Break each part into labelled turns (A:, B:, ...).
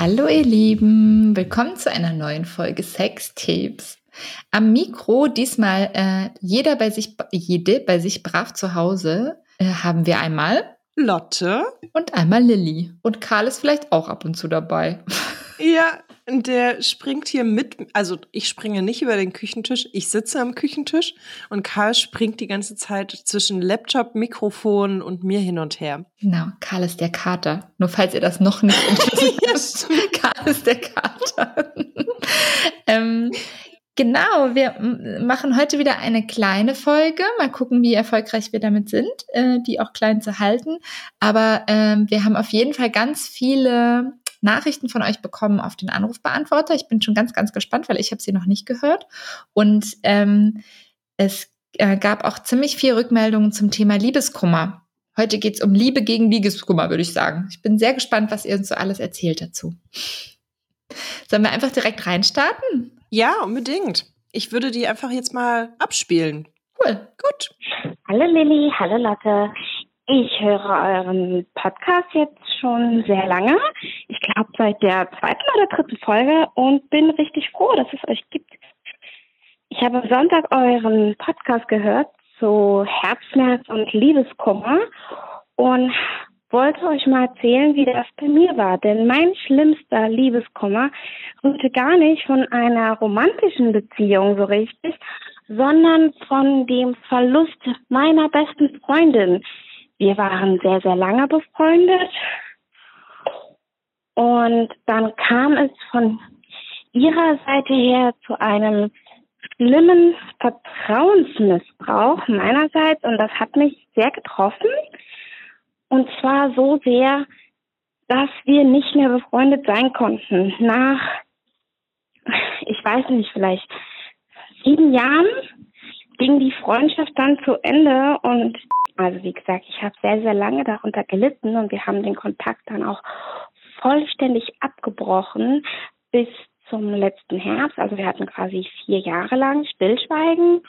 A: Hallo ihr Lieben, willkommen zu einer neuen Folge Sextapes. Am Mikro diesmal äh, jeder bei sich, jede bei sich brav zu Hause äh, haben wir einmal
B: Lotte
A: und einmal Lilly und Karl ist vielleicht auch ab und zu dabei.
B: Ja, der springt hier mit, also ich springe nicht über den Küchentisch, ich sitze am Küchentisch und Karl springt die ganze Zeit zwischen Laptop, Mikrofon und mir hin und her.
A: Genau, Karl ist der Kater. Nur falls ihr das noch nicht interessiert. ja, Karl ist der Kater. ähm, Genau, wir machen heute wieder eine kleine Folge. Mal gucken, wie erfolgreich wir damit sind, äh, die auch klein zu halten. Aber ähm, wir haben auf jeden Fall ganz viele Nachrichten von euch bekommen auf den Anrufbeantworter. Ich bin schon ganz, ganz gespannt, weil ich habe sie noch nicht gehört. Und ähm, es äh, gab auch ziemlich viel Rückmeldungen zum Thema Liebeskummer. Heute geht es um Liebe gegen Liebeskummer, würde ich sagen. Ich bin sehr gespannt, was ihr uns so alles erzählt dazu. Sollen wir einfach direkt reinstarten?
B: Ja, unbedingt. Ich würde die einfach jetzt mal abspielen.
A: Cool. Gut.
C: Hallo Lilly, hallo Lotte. Ich höre euren Podcast jetzt schon sehr lange. Ich glaube seit der zweiten oder dritten Folge und bin richtig froh, dass es euch gibt. Ich habe am Sonntag euren Podcast gehört zu Herzschmerz und Liebeskummer und wollte euch mal erzählen, wie das bei mir war. Denn mein schlimmster Liebeskummer rührte gar nicht von einer romantischen Beziehung so richtig, sondern von dem Verlust meiner besten Freundin. Wir waren sehr, sehr lange befreundet. Und dann kam es von ihrer Seite her zu einem schlimmen Vertrauensmissbrauch meinerseits und das hat mich sehr getroffen. Und zwar so sehr, dass wir nicht mehr befreundet sein konnten. Nach, ich weiß nicht, vielleicht sieben Jahren ging die Freundschaft dann zu Ende und also wie gesagt, ich habe sehr, sehr lange darunter gelitten und wir haben den Kontakt dann auch vollständig abgebrochen bis zum letzten Herbst. Also wir hatten quasi vier Jahre lang Stillschweigen.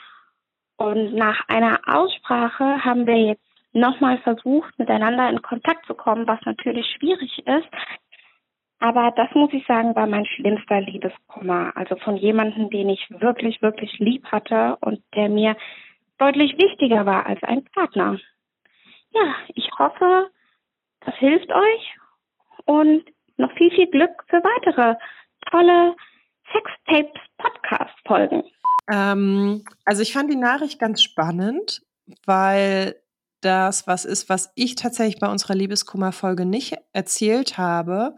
C: Und nach einer Aussprache haben wir jetzt nochmal versucht, miteinander in Kontakt zu kommen, was natürlich schwierig ist. Aber das muss ich sagen, war mein schlimmster Liebeskummer. Also von jemandem, den ich wirklich, wirklich lieb hatte und der mir deutlich wichtiger war als ein Partner. Ja, ich hoffe, das hilft euch und noch viel, viel Glück für weitere tolle Sextapes Podcast Folgen.
B: Ähm, also ich fand die Nachricht ganz spannend, weil das was ist, was ich tatsächlich bei unserer Liebeskummer-Folge nicht erzählt habe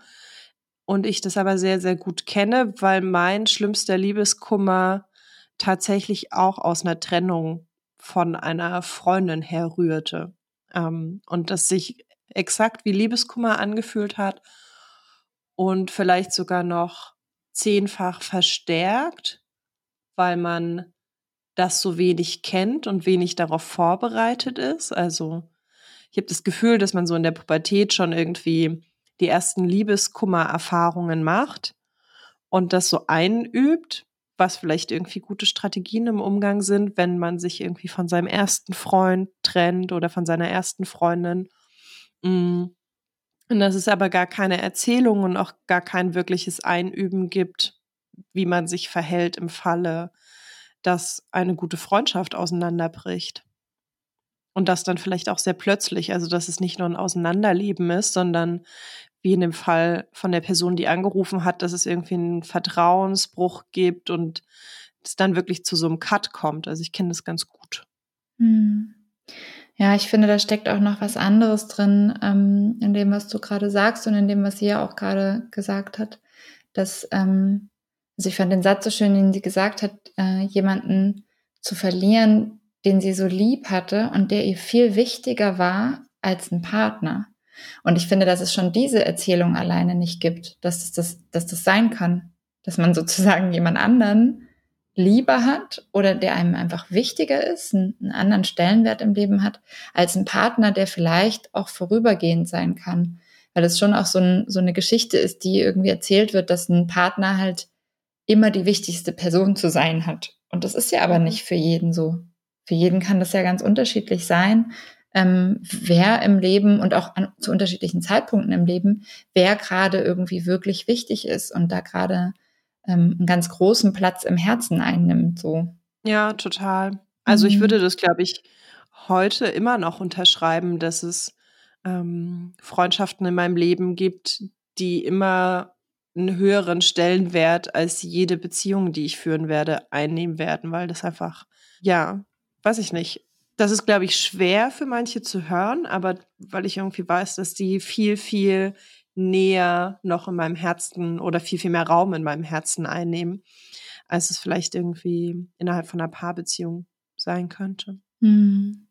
B: und ich das aber sehr, sehr gut kenne, weil mein schlimmster Liebeskummer tatsächlich auch aus einer Trennung von einer Freundin herrührte. Ähm, und das sich exakt wie Liebeskummer angefühlt hat und vielleicht sogar noch zehnfach verstärkt, weil man das so wenig kennt und wenig darauf vorbereitet ist. Also ich habe das Gefühl, dass man so in der Pubertät schon irgendwie die ersten Liebeskummer-Erfahrungen macht und das so einübt was vielleicht irgendwie gute Strategien im Umgang sind, wenn man sich irgendwie von seinem ersten Freund trennt oder von seiner ersten Freundin. Mm. Und dass es aber gar keine Erzählung und auch gar kein wirkliches Einüben gibt, wie man sich verhält im Falle, dass eine gute Freundschaft auseinanderbricht. Und das dann vielleicht auch sehr plötzlich, also dass es nicht nur ein Auseinanderleben ist, sondern wie in dem Fall von der Person, die angerufen hat, dass es irgendwie einen Vertrauensbruch gibt und es dann wirklich zu so einem Cut kommt. Also ich kenne das ganz gut.
A: Hm. Ja, ich finde, da steckt auch noch was anderes drin, ähm, in dem, was du gerade sagst und in dem, was sie ja auch gerade gesagt hat. Dass, ähm, also ich fand den Satz so schön, den sie gesagt hat, äh, jemanden zu verlieren, den sie so lieb hatte und der ihr viel wichtiger war als ein Partner. Und ich finde, dass es schon diese Erzählung alleine nicht gibt, dass das, das, dass das sein kann, dass man sozusagen jemand anderen lieber hat oder der einem einfach wichtiger ist, einen, anderen Stellenwert im Leben hat, als ein Partner, der vielleicht auch vorübergehend sein kann. Weil das schon auch so, ein, so eine Geschichte ist, die irgendwie erzählt wird, dass ein Partner halt immer die wichtigste Person zu sein hat. Und das ist ja aber mhm. nicht für jeden so. Für jeden kann das ja ganz unterschiedlich sein. Ähm, wer im Leben und auch an, zu unterschiedlichen Zeitpunkten im Leben, wer gerade irgendwie wirklich wichtig ist und da gerade ähm, einen ganz großen Platz im Herzen einnimmt. So.
B: Ja, total. Also ich mhm. würde das, glaube ich, heute immer noch unterschreiben, dass es ähm, Freundschaften in meinem Leben gibt, die immer einen höheren Stellenwert als jede Beziehung, die ich führen werde, einnehmen werden, weil das einfach, ja, weiß ich nicht. Das ist, glaube ich, schwer für manche zu hören, aber weil ich irgendwie weiß, dass die viel, viel näher noch in meinem Herzen oder viel, viel mehr Raum in meinem Herzen einnehmen, als es vielleicht irgendwie innerhalb von einer Paarbeziehung sein könnte.
A: Mhm.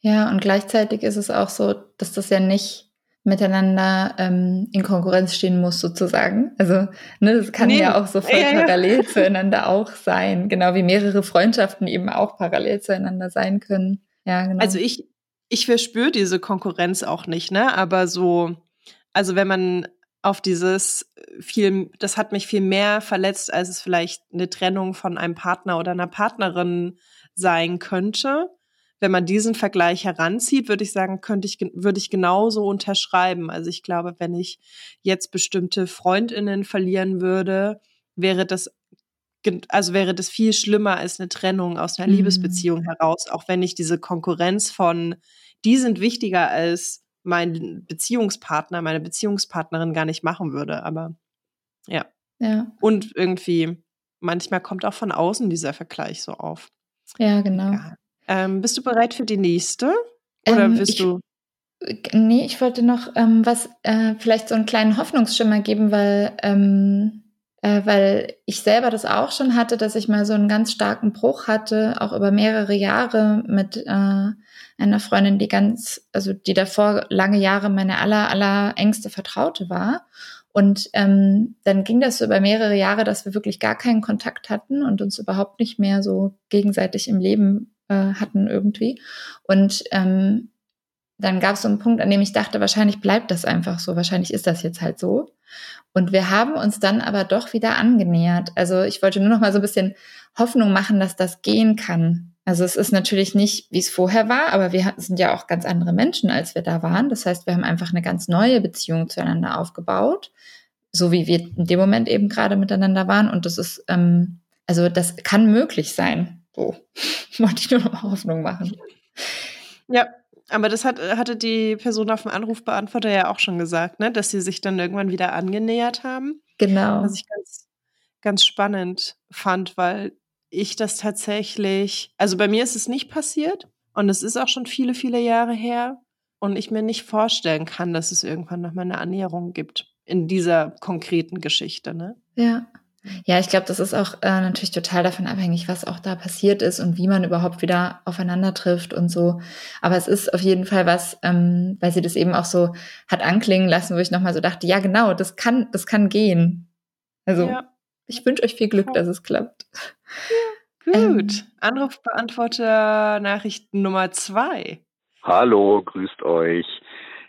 A: Ja, und gleichzeitig ist es auch so, dass das ja nicht miteinander ähm, in Konkurrenz stehen muss, sozusagen. Also, ne, das kann nee. ja auch so voll ja, parallel ja. zueinander auch sein. Genau wie mehrere Freundschaften eben auch parallel zueinander sein können. Ja, genau.
B: Also ich, ich verspüre diese Konkurrenz auch nicht, ne? Aber so, also wenn man auf dieses viel, das hat mich viel mehr verletzt, als es vielleicht eine Trennung von einem Partner oder einer Partnerin sein könnte wenn man diesen Vergleich heranzieht, würde ich sagen, könnte ich, würde ich genauso unterschreiben. Also ich glaube, wenn ich jetzt bestimmte Freundinnen verlieren würde, wäre das also wäre das viel schlimmer als eine Trennung aus einer mhm. Liebesbeziehung heraus, auch wenn ich diese Konkurrenz von, die sind wichtiger als mein Beziehungspartner, meine Beziehungspartnerin gar nicht machen würde. Aber ja.
A: Ja.
B: Und irgendwie, manchmal kommt auch von außen dieser Vergleich so auf.
A: Ja, genau. Ja.
B: Ähm, bist du bereit für die nächste? Oder ähm, bist ich, du?
A: Nee, ich wollte noch ähm, was, äh, vielleicht so einen kleinen Hoffnungsschimmer geben, weil, ähm, äh, weil ich selber das auch schon hatte, dass ich mal so einen ganz starken Bruch hatte, auch über mehrere Jahre mit äh, einer Freundin, die ganz, also die davor lange Jahre meine aller, aller engste Vertraute war. Und ähm, dann ging das so über mehrere Jahre, dass wir wirklich gar keinen Kontakt hatten und uns überhaupt nicht mehr so gegenseitig im Leben äh, hatten irgendwie. Und ähm, dann gab es so einen Punkt, an dem ich dachte, wahrscheinlich bleibt das einfach so, wahrscheinlich ist das jetzt halt so. Und wir haben uns dann aber doch wieder angenähert. Also ich wollte nur noch mal so ein bisschen Hoffnung machen, dass das gehen kann. Also es ist natürlich nicht, wie es vorher war, aber wir sind ja auch ganz andere Menschen, als wir da waren. Das heißt, wir haben einfach eine ganz neue Beziehung zueinander aufgebaut, so wie wir in dem Moment eben gerade miteinander waren. Und das ist, ähm, also das kann möglich sein. So, wollte ich nur noch mal Hoffnung machen.
B: Ja, aber das hat, hatte die Person auf dem Anrufbeantworter ja auch schon gesagt, ne? dass sie sich dann irgendwann wieder angenähert haben.
A: Genau.
B: Was ich ganz, ganz spannend fand, weil ich das tatsächlich, also bei mir ist es nicht passiert und es ist auch schon viele, viele Jahre her und ich mir nicht vorstellen kann, dass es irgendwann noch mal eine Annäherung gibt in dieser konkreten Geschichte. Ne?
A: Ja. Ja, ich glaube, das ist auch äh, natürlich total davon abhängig, was auch da passiert ist und wie man überhaupt wieder aufeinander trifft und so. Aber es ist auf jeden Fall was, ähm, weil sie das eben auch so hat anklingen lassen, wo ich nochmal so dachte, ja genau, das kann, das kann gehen. Also ja. ich wünsche euch viel Glück, dass es klappt.
B: Ja, gut. Ähm, Anrufbeantworter Nachricht Nummer zwei.
D: Hallo, grüßt euch.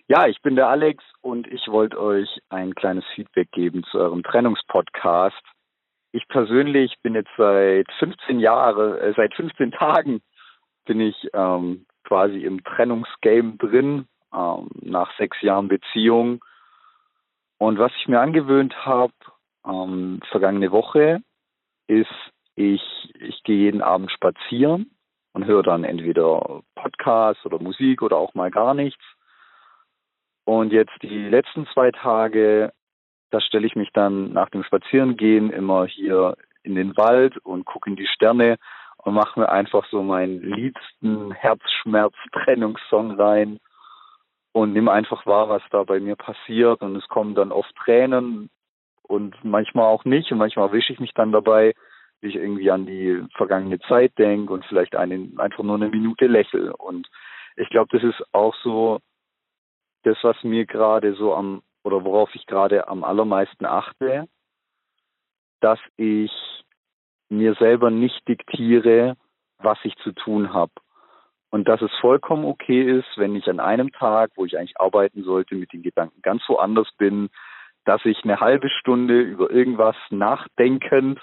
D: Ja, ich bin der Alex und ich wollte euch ein kleines Feedback geben zu eurem Trennungspodcast ich persönlich bin jetzt seit 15 Jahren, äh, seit 15 Tagen bin ich ähm, quasi im Trennungsgame drin, ähm, nach sechs Jahren Beziehung. Und was ich mir angewöhnt habe, ähm, vergangene Woche, ist, ich, ich gehe jeden Abend spazieren und höre dann entweder Podcast oder Musik oder auch mal gar nichts. Und jetzt die letzten zwei Tage da stelle ich mich dann nach dem Spazierengehen immer hier in den Wald und gucke in die Sterne und mache mir einfach so meinen liebsten Herzschmerz-Trennungssong rein und nehme einfach wahr, was da bei mir passiert. Und es kommen dann oft Tränen und manchmal auch nicht. Und manchmal erwische ich mich dann dabei, wie ich irgendwie an die vergangene Zeit denke und vielleicht einen, einfach nur eine Minute lächle. Und ich glaube, das ist auch so das, was mir gerade so am oder worauf ich gerade am allermeisten achte, dass ich mir selber nicht diktiere, was ich zu tun habe. Und dass es vollkommen okay ist, wenn ich an einem Tag, wo ich eigentlich arbeiten sollte, mit den Gedanken ganz woanders bin, dass ich eine halbe Stunde über irgendwas nachdenkend,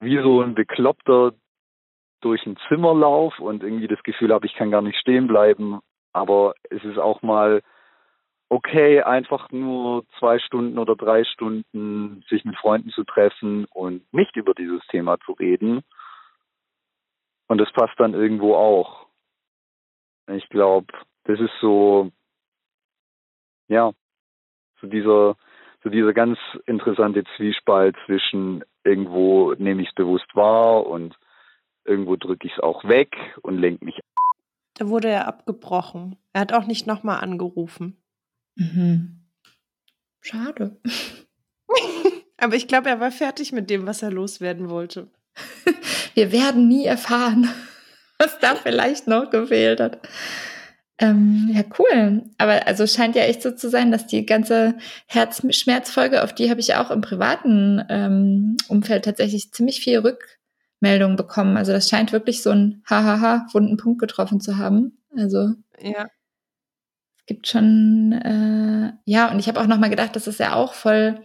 D: wie so ein Bekloppter durch ein Zimmer laufe und irgendwie das Gefühl habe, ich kann gar nicht stehen bleiben. Aber es ist auch mal okay, einfach nur zwei Stunden oder drei Stunden sich mit Freunden zu treffen und nicht über dieses Thema zu reden. Und das passt dann irgendwo auch. Ich glaube, das ist so, ja, so dieser, so dieser ganz interessante Zwiespalt zwischen irgendwo nehme ich es bewusst wahr und irgendwo drücke ich es auch weg und lenke mich.
B: Da wurde er abgebrochen. Er hat auch nicht nochmal angerufen.
A: Mhm. Schade.
B: Aber ich glaube, er war fertig mit dem, was er loswerden wollte.
A: Wir werden nie erfahren, was da vielleicht noch gefehlt hat. Ähm, ja, cool. Aber also scheint ja echt so zu sein, dass die ganze Herzschmerzfolge, auf die habe ich auch im privaten ähm, Umfeld tatsächlich ziemlich viel Rückmeldung bekommen. Also das scheint wirklich so ein Hahaha wunden Punkt getroffen zu haben. Also
B: ja.
A: Gibt schon äh, ja und ich habe auch noch mal gedacht, dass es ja auch voll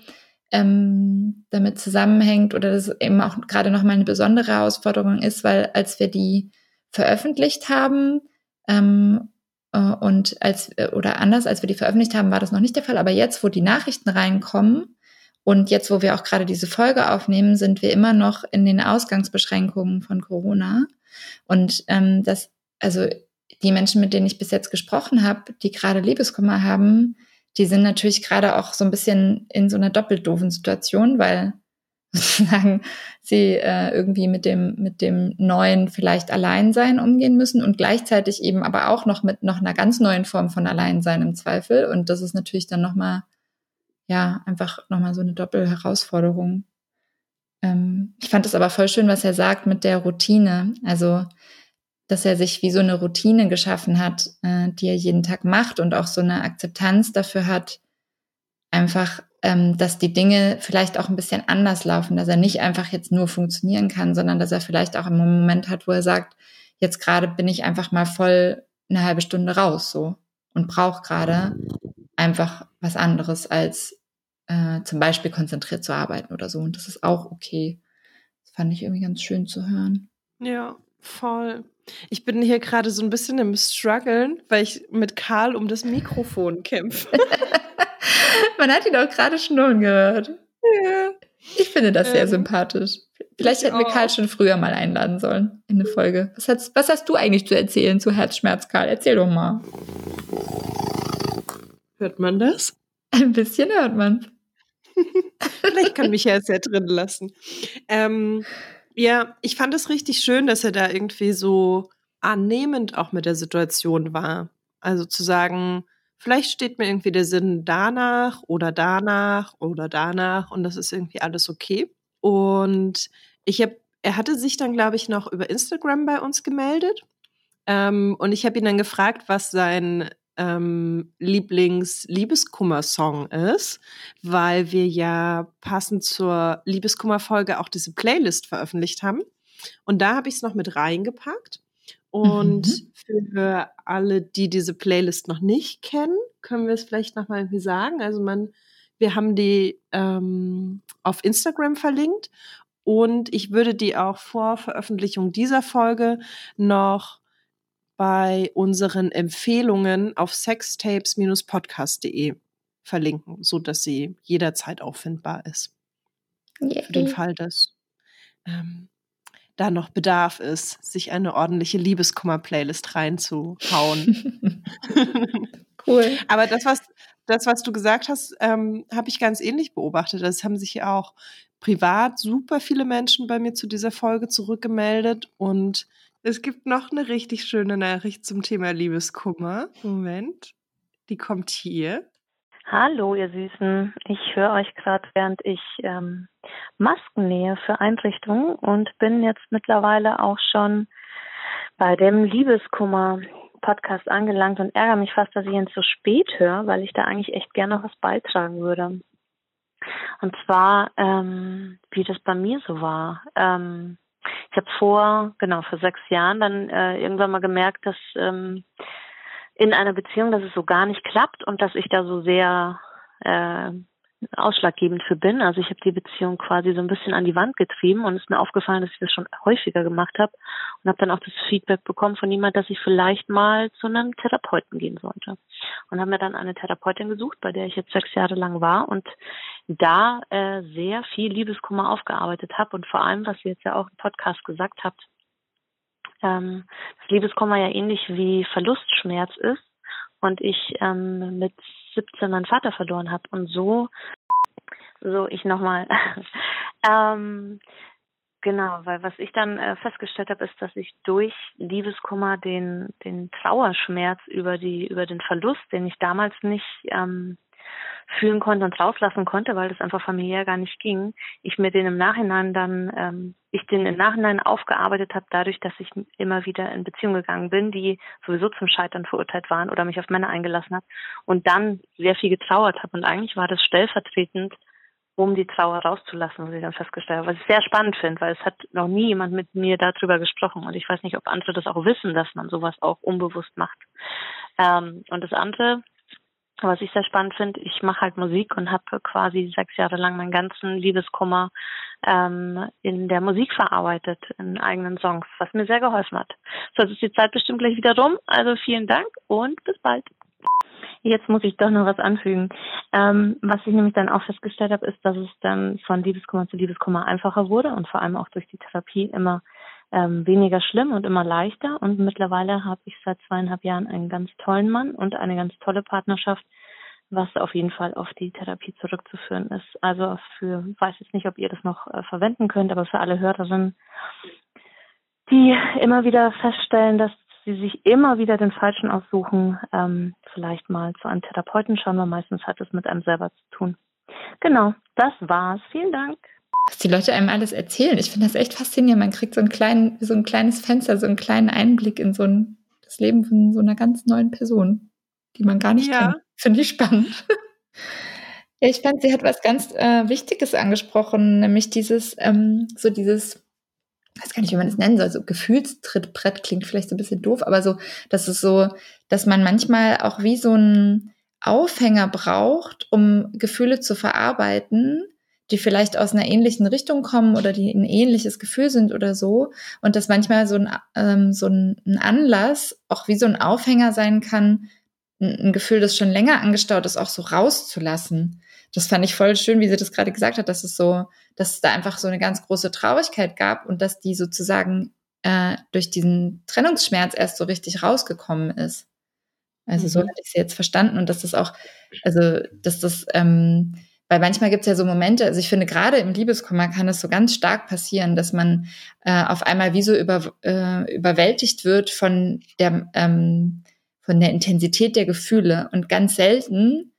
A: ähm, damit zusammenhängt oder dass es eben auch gerade noch mal eine besondere Herausforderung ist, weil als wir die veröffentlicht haben ähm, äh, und als, äh, oder anders, als wir die veröffentlicht haben, war das noch nicht der Fall. Aber jetzt, wo die Nachrichten reinkommen und jetzt, wo wir auch gerade diese Folge aufnehmen, sind wir immer noch in den Ausgangsbeschränkungen von Corona. Und ähm, das, also die Menschen, mit denen ich bis jetzt gesprochen habe, die gerade Liebeskummer haben, die sind natürlich gerade auch so ein bisschen in so einer doppelt doofen Situation, weil sozusagen sie äh, irgendwie mit dem mit dem neuen vielleicht Alleinsein umgehen müssen und gleichzeitig eben aber auch noch mit noch einer ganz neuen Form von Alleinsein im Zweifel und das ist natürlich dann noch mal ja einfach noch mal so eine Doppelherausforderung. Ähm, ich fand es aber voll schön, was er sagt mit der Routine, also dass er sich wie so eine Routine geschaffen hat, äh, die er jeden Tag macht und auch so eine Akzeptanz dafür hat, einfach ähm, dass die Dinge vielleicht auch ein bisschen anders laufen, dass er nicht einfach jetzt nur funktionieren kann, sondern dass er vielleicht auch einen Moment hat, wo er sagt, jetzt gerade bin ich einfach mal voll eine halbe Stunde raus so und brauche gerade einfach was anderes als äh, zum Beispiel konzentriert zu arbeiten oder so. Und das ist auch okay. Das fand ich irgendwie ganz schön zu hören.
B: Ja, voll. Ich bin hier gerade so ein bisschen im Struggeln, weil ich mit Karl um das Mikrofon kämpfe.
A: Man hat ihn auch gerade schnurren gehört. Ja. Ich finde das sehr ähm, sympathisch. Vielleicht hätten wir Karl schon früher mal einladen sollen in eine Folge. Was hast, was hast du eigentlich zu erzählen zu Herzschmerz, Karl? Erzähl doch mal.
B: Hört man das?
A: Ein bisschen hört man.
B: Vielleicht kann mich ja ja drin lassen. Ähm, ja, ich fand es richtig schön, dass er da irgendwie so annehmend auch mit der Situation war. Also zu sagen, Vielleicht steht mir irgendwie der Sinn danach oder danach oder danach und das ist irgendwie alles okay. Und ich habe, er hatte sich dann, glaube ich, noch über Instagram bei uns gemeldet. Ähm, und ich habe ihn dann gefragt, was sein ähm, Lieblings-Liebeskummer-Song ist, weil wir ja passend zur Liebeskummer-Folge auch diese Playlist veröffentlicht haben. Und da habe ich es noch mit reingepackt. Und mhm. für alle, die diese Playlist noch nicht kennen, können wir es vielleicht nochmal irgendwie sagen. Also man, wir haben die ähm, auf Instagram verlinkt und ich würde die auch vor Veröffentlichung dieser Folge noch bei unseren Empfehlungen auf sextapes-podcast.de verlinken, so dass sie jederzeit auffindbar ist. Yeah. Für den Fall, dass ähm, da noch Bedarf ist, sich eine ordentliche Liebeskummer-Playlist reinzuhauen.
A: cool.
B: Aber das, was, das, was du gesagt hast, ähm, habe ich ganz ähnlich beobachtet. Es haben sich auch privat super viele Menschen bei mir zu dieser Folge zurückgemeldet und es gibt noch eine richtig schöne Nachricht zum Thema Liebeskummer. Moment, die kommt hier.
E: Hallo, ihr Süßen. Ich höre euch gerade, während ich ähm, Masken nähe für Einrichtungen und bin jetzt mittlerweile auch schon bei dem Liebeskummer-Podcast angelangt und ärgere mich fast, dass ich ihn zu spät höre, weil ich da eigentlich echt gerne noch was beitragen würde. Und zwar, ähm, wie das bei mir so war. Ähm, ich habe vor, genau, vor sechs Jahren dann äh, irgendwann mal gemerkt, dass ähm, in einer Beziehung, dass es so gar nicht klappt und dass ich da so sehr äh, ausschlaggebend für bin. Also ich habe die Beziehung quasi so ein bisschen an die Wand getrieben und ist mir aufgefallen, dass ich das schon häufiger gemacht habe und habe dann auch das Feedback bekommen von jemand, dass ich vielleicht mal zu einem Therapeuten gehen sollte. Und habe mir dann eine Therapeutin gesucht, bei der ich jetzt sechs Jahre lang war und da äh, sehr viel Liebeskummer aufgearbeitet habe und vor allem, was ihr jetzt ja auch im Podcast gesagt habt, ähm, dass Liebeskummer ja ähnlich wie Verlustschmerz ist und ich ähm, mit 17 meinen Vater verloren habe und so so ich nochmal. Ähm, genau weil was ich dann äh, festgestellt habe ist dass ich durch Liebeskummer den den Trauerschmerz über die über den Verlust den ich damals nicht ähm, fühlen konnte und rauslassen konnte, weil das einfach familiär gar nicht ging, ich mir den im Nachhinein dann, ähm, ich den im Nachhinein aufgearbeitet habe, dadurch, dass ich immer wieder in Beziehungen gegangen bin, die sowieso zum Scheitern verurteilt waren oder mich auf Männer eingelassen habe und dann sehr viel getrauert habe. Und eigentlich war das stellvertretend, um die Trauer rauszulassen, was ich dann festgestellt habe. Was ich sehr spannend finde, weil es hat noch nie jemand mit mir darüber gesprochen und ich weiß nicht, ob andere das auch wissen, dass man sowas auch unbewusst macht. Ähm, und das andere, was ich sehr spannend finde, ich mache halt Musik und habe quasi sechs Jahre lang meinen ganzen Liebeskummer ähm, in der Musik verarbeitet, in eigenen Songs, was mir sehr geholfen hat. So, jetzt ist die Zeit bestimmt gleich wieder rum. Also vielen Dank und bis bald. Jetzt muss ich doch noch was anfügen. Ähm, was ich nämlich dann auch festgestellt habe, ist, dass es dann von Liebeskummer zu Liebeskummer einfacher wurde und vor allem auch durch die Therapie immer ähm, weniger schlimm und immer leichter. Und mittlerweile habe ich seit zweieinhalb Jahren einen ganz tollen Mann und eine ganz tolle Partnerschaft, was auf jeden Fall auf die Therapie zurückzuführen ist. Also für, weiß jetzt nicht, ob ihr das noch äh, verwenden könnt, aber für alle Hörerinnen, die immer wieder feststellen, dass sie sich immer wieder den Falschen aussuchen, ähm, vielleicht mal zu einem Therapeuten schauen, weil meistens hat es mit einem selber zu tun. Genau, das war's. Vielen Dank
A: was die Leute einem alles erzählen. Ich finde das echt faszinierend. Man kriegt so, einen kleinen, so ein kleines Fenster, so einen kleinen Einblick in so ein, das Leben von so einer ganz neuen Person, die man gar nicht ja. kennt. Finde ich spannend. ja, ich fand, sie hat was ganz äh, Wichtiges angesprochen, nämlich dieses, ähm, so dieses, ich weiß gar nicht, wie man es nennen soll, so Gefühlstrittbrett klingt vielleicht so ein bisschen doof, aber so, dass es so, dass man manchmal auch wie so ein Aufhänger braucht, um Gefühle zu verarbeiten, die vielleicht aus einer ähnlichen Richtung kommen oder die ein ähnliches Gefühl sind oder so. Und dass manchmal so ein, ähm, so ein Anlass auch wie so ein Aufhänger sein kann, ein, ein Gefühl, das schon länger angestaut ist, auch so rauszulassen. Das fand ich voll schön, wie sie das gerade gesagt hat, dass es so, dass es da einfach so eine ganz große Traurigkeit gab und dass die sozusagen äh, durch diesen Trennungsschmerz erst so richtig rausgekommen ist. Also mhm. so hatte ich sie jetzt verstanden und dass das auch, also dass das ähm, weil manchmal gibt es ja so Momente, also ich finde, gerade im Liebeskummer kann es so ganz stark passieren, dass man äh, auf einmal wie so über, äh, überwältigt wird von der, ähm, von der Intensität der Gefühle. Und ganz selten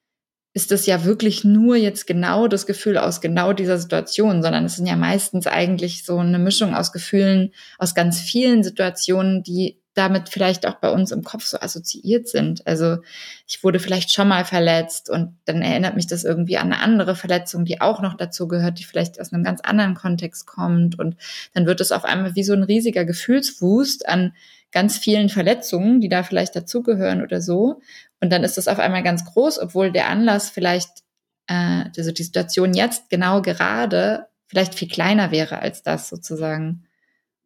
A: ist das ja wirklich nur jetzt genau das Gefühl aus genau dieser Situation, sondern es sind ja meistens eigentlich so eine Mischung aus Gefühlen aus ganz vielen Situationen, die damit vielleicht auch bei uns im Kopf so assoziiert sind. Also ich wurde vielleicht schon mal verletzt und dann erinnert mich das irgendwie an eine andere Verletzung, die auch noch dazu gehört, die vielleicht aus einem ganz anderen Kontext kommt. Und dann wird es auf einmal wie so ein riesiger Gefühlswust an ganz vielen Verletzungen, die da vielleicht dazugehören oder so. Und dann ist es auf einmal ganz groß, obwohl der Anlass vielleicht, äh, also die Situation jetzt genau gerade vielleicht viel kleiner wäre als das sozusagen.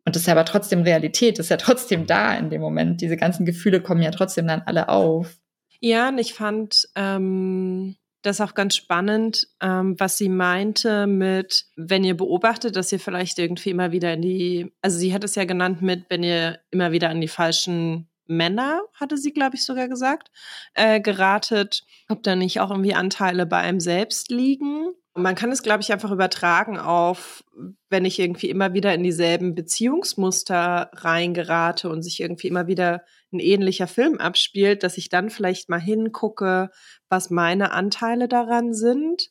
A: Und das ist ja aber trotzdem Realität, das ist ja trotzdem da in dem Moment. Diese ganzen Gefühle kommen ja trotzdem dann alle auf.
B: Ja, und ich fand ähm, das auch ganz spannend, ähm, was sie meinte mit, wenn ihr beobachtet, dass ihr vielleicht irgendwie immer wieder in die, also sie hat es ja genannt mit, wenn ihr immer wieder an die falschen Männer, hatte sie, glaube ich, sogar gesagt, äh, geratet, ob da nicht auch irgendwie Anteile bei einem selbst liegen man kann es, glaube ich, einfach übertragen auf, wenn ich irgendwie immer wieder in dieselben Beziehungsmuster reingerate und sich irgendwie immer wieder ein ähnlicher Film abspielt, dass ich dann vielleicht mal hingucke, was meine Anteile daran sind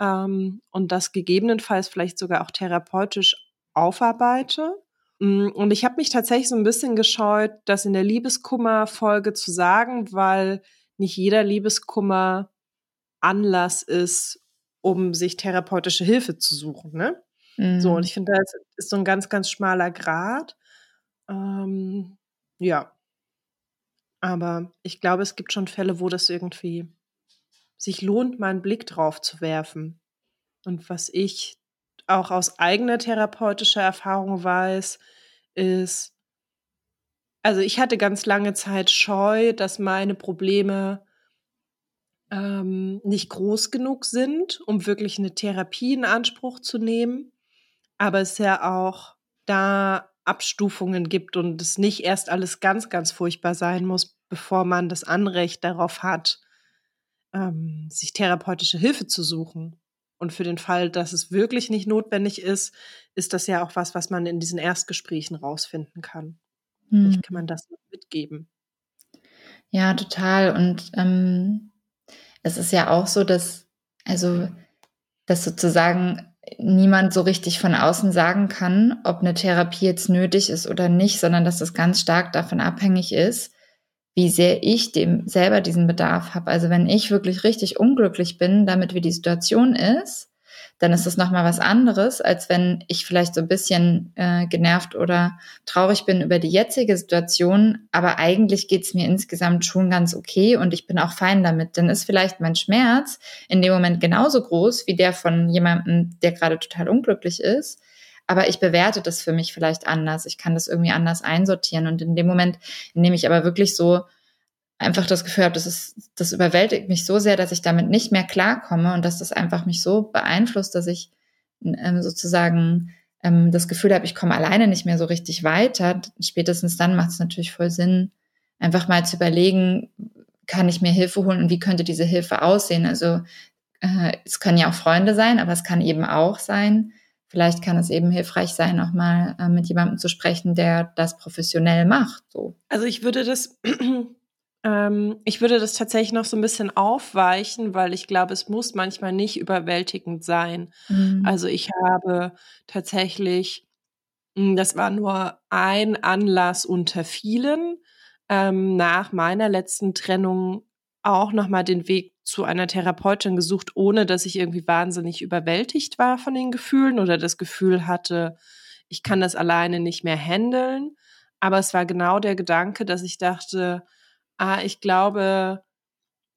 B: ähm, und das gegebenenfalls vielleicht sogar auch therapeutisch aufarbeite. Mm, und ich habe mich tatsächlich so ein bisschen gescheut, das in der Liebeskummer-Folge zu sagen, weil nicht jeder Liebeskummer Anlass ist, um sich therapeutische Hilfe zu suchen. Ne? Mhm. So, und ich finde, das ist so ein ganz, ganz schmaler Grad. Ähm, ja. Aber ich glaube, es gibt schon Fälle, wo das irgendwie sich lohnt, mal einen Blick drauf zu werfen. Und was ich auch aus eigener therapeutischer Erfahrung weiß, ist, also ich hatte ganz lange Zeit Scheu, dass meine Probleme ähm, nicht groß genug sind, um wirklich eine Therapie in Anspruch zu nehmen. Aber es ja auch da Abstufungen gibt und es nicht erst alles ganz, ganz furchtbar sein muss, bevor man das Anrecht darauf hat, ähm, sich therapeutische Hilfe zu suchen. Und für den Fall, dass es wirklich nicht notwendig ist, ist das ja auch was, was man in diesen Erstgesprächen rausfinden kann. Hm. Vielleicht kann man das mitgeben.
A: Ja, total. Und ähm, es ist ja auch so, dass, also, dass sozusagen niemand so richtig von außen sagen kann, ob eine Therapie jetzt nötig ist oder nicht, sondern dass das ganz stark davon abhängig ist, wie sehr ich dem selber diesen Bedarf habe. Also wenn ich wirklich richtig unglücklich bin, damit wie die Situation ist, dann ist das nochmal was anderes, als wenn ich vielleicht so ein bisschen äh, genervt oder traurig bin über die jetzige Situation, aber eigentlich geht's mir insgesamt schon ganz okay und ich bin auch fein damit. Dann ist vielleicht mein Schmerz in dem Moment genauso groß wie der von jemandem, der gerade total unglücklich ist. Aber ich bewerte das für mich vielleicht anders. Ich kann das irgendwie anders einsortieren. Und in dem Moment, in dem ich aber wirklich so einfach das Gefühl habe, das ist, das überwältigt mich so sehr, dass ich damit nicht mehr klarkomme und dass das einfach mich so beeinflusst, dass ich ähm, sozusagen ähm, das Gefühl habe, ich komme alleine nicht mehr so richtig weiter. Spätestens dann macht es natürlich voll Sinn, einfach mal zu überlegen, kann ich mir Hilfe holen und wie könnte diese Hilfe aussehen? Also äh, es können ja auch Freunde sein, aber es kann eben auch sein, vielleicht kann es eben hilfreich sein, auch mal äh, mit jemandem zu sprechen, der das professionell macht. So.
B: Also ich würde das ähm, ich würde das tatsächlich noch so ein bisschen aufweichen, weil ich glaube, es muss manchmal nicht überwältigend sein. Mhm. Also ich habe tatsächlich, hm, das war nur ein Anlass unter vielen, ähm, nach meiner letzten Trennung auch nochmal den Weg zu einer Therapeutin gesucht, ohne dass ich irgendwie wahnsinnig überwältigt war von den Gefühlen oder das Gefühl hatte, ich kann das alleine nicht mehr handeln. Aber es war genau der Gedanke, dass ich dachte, Ah, ich glaube,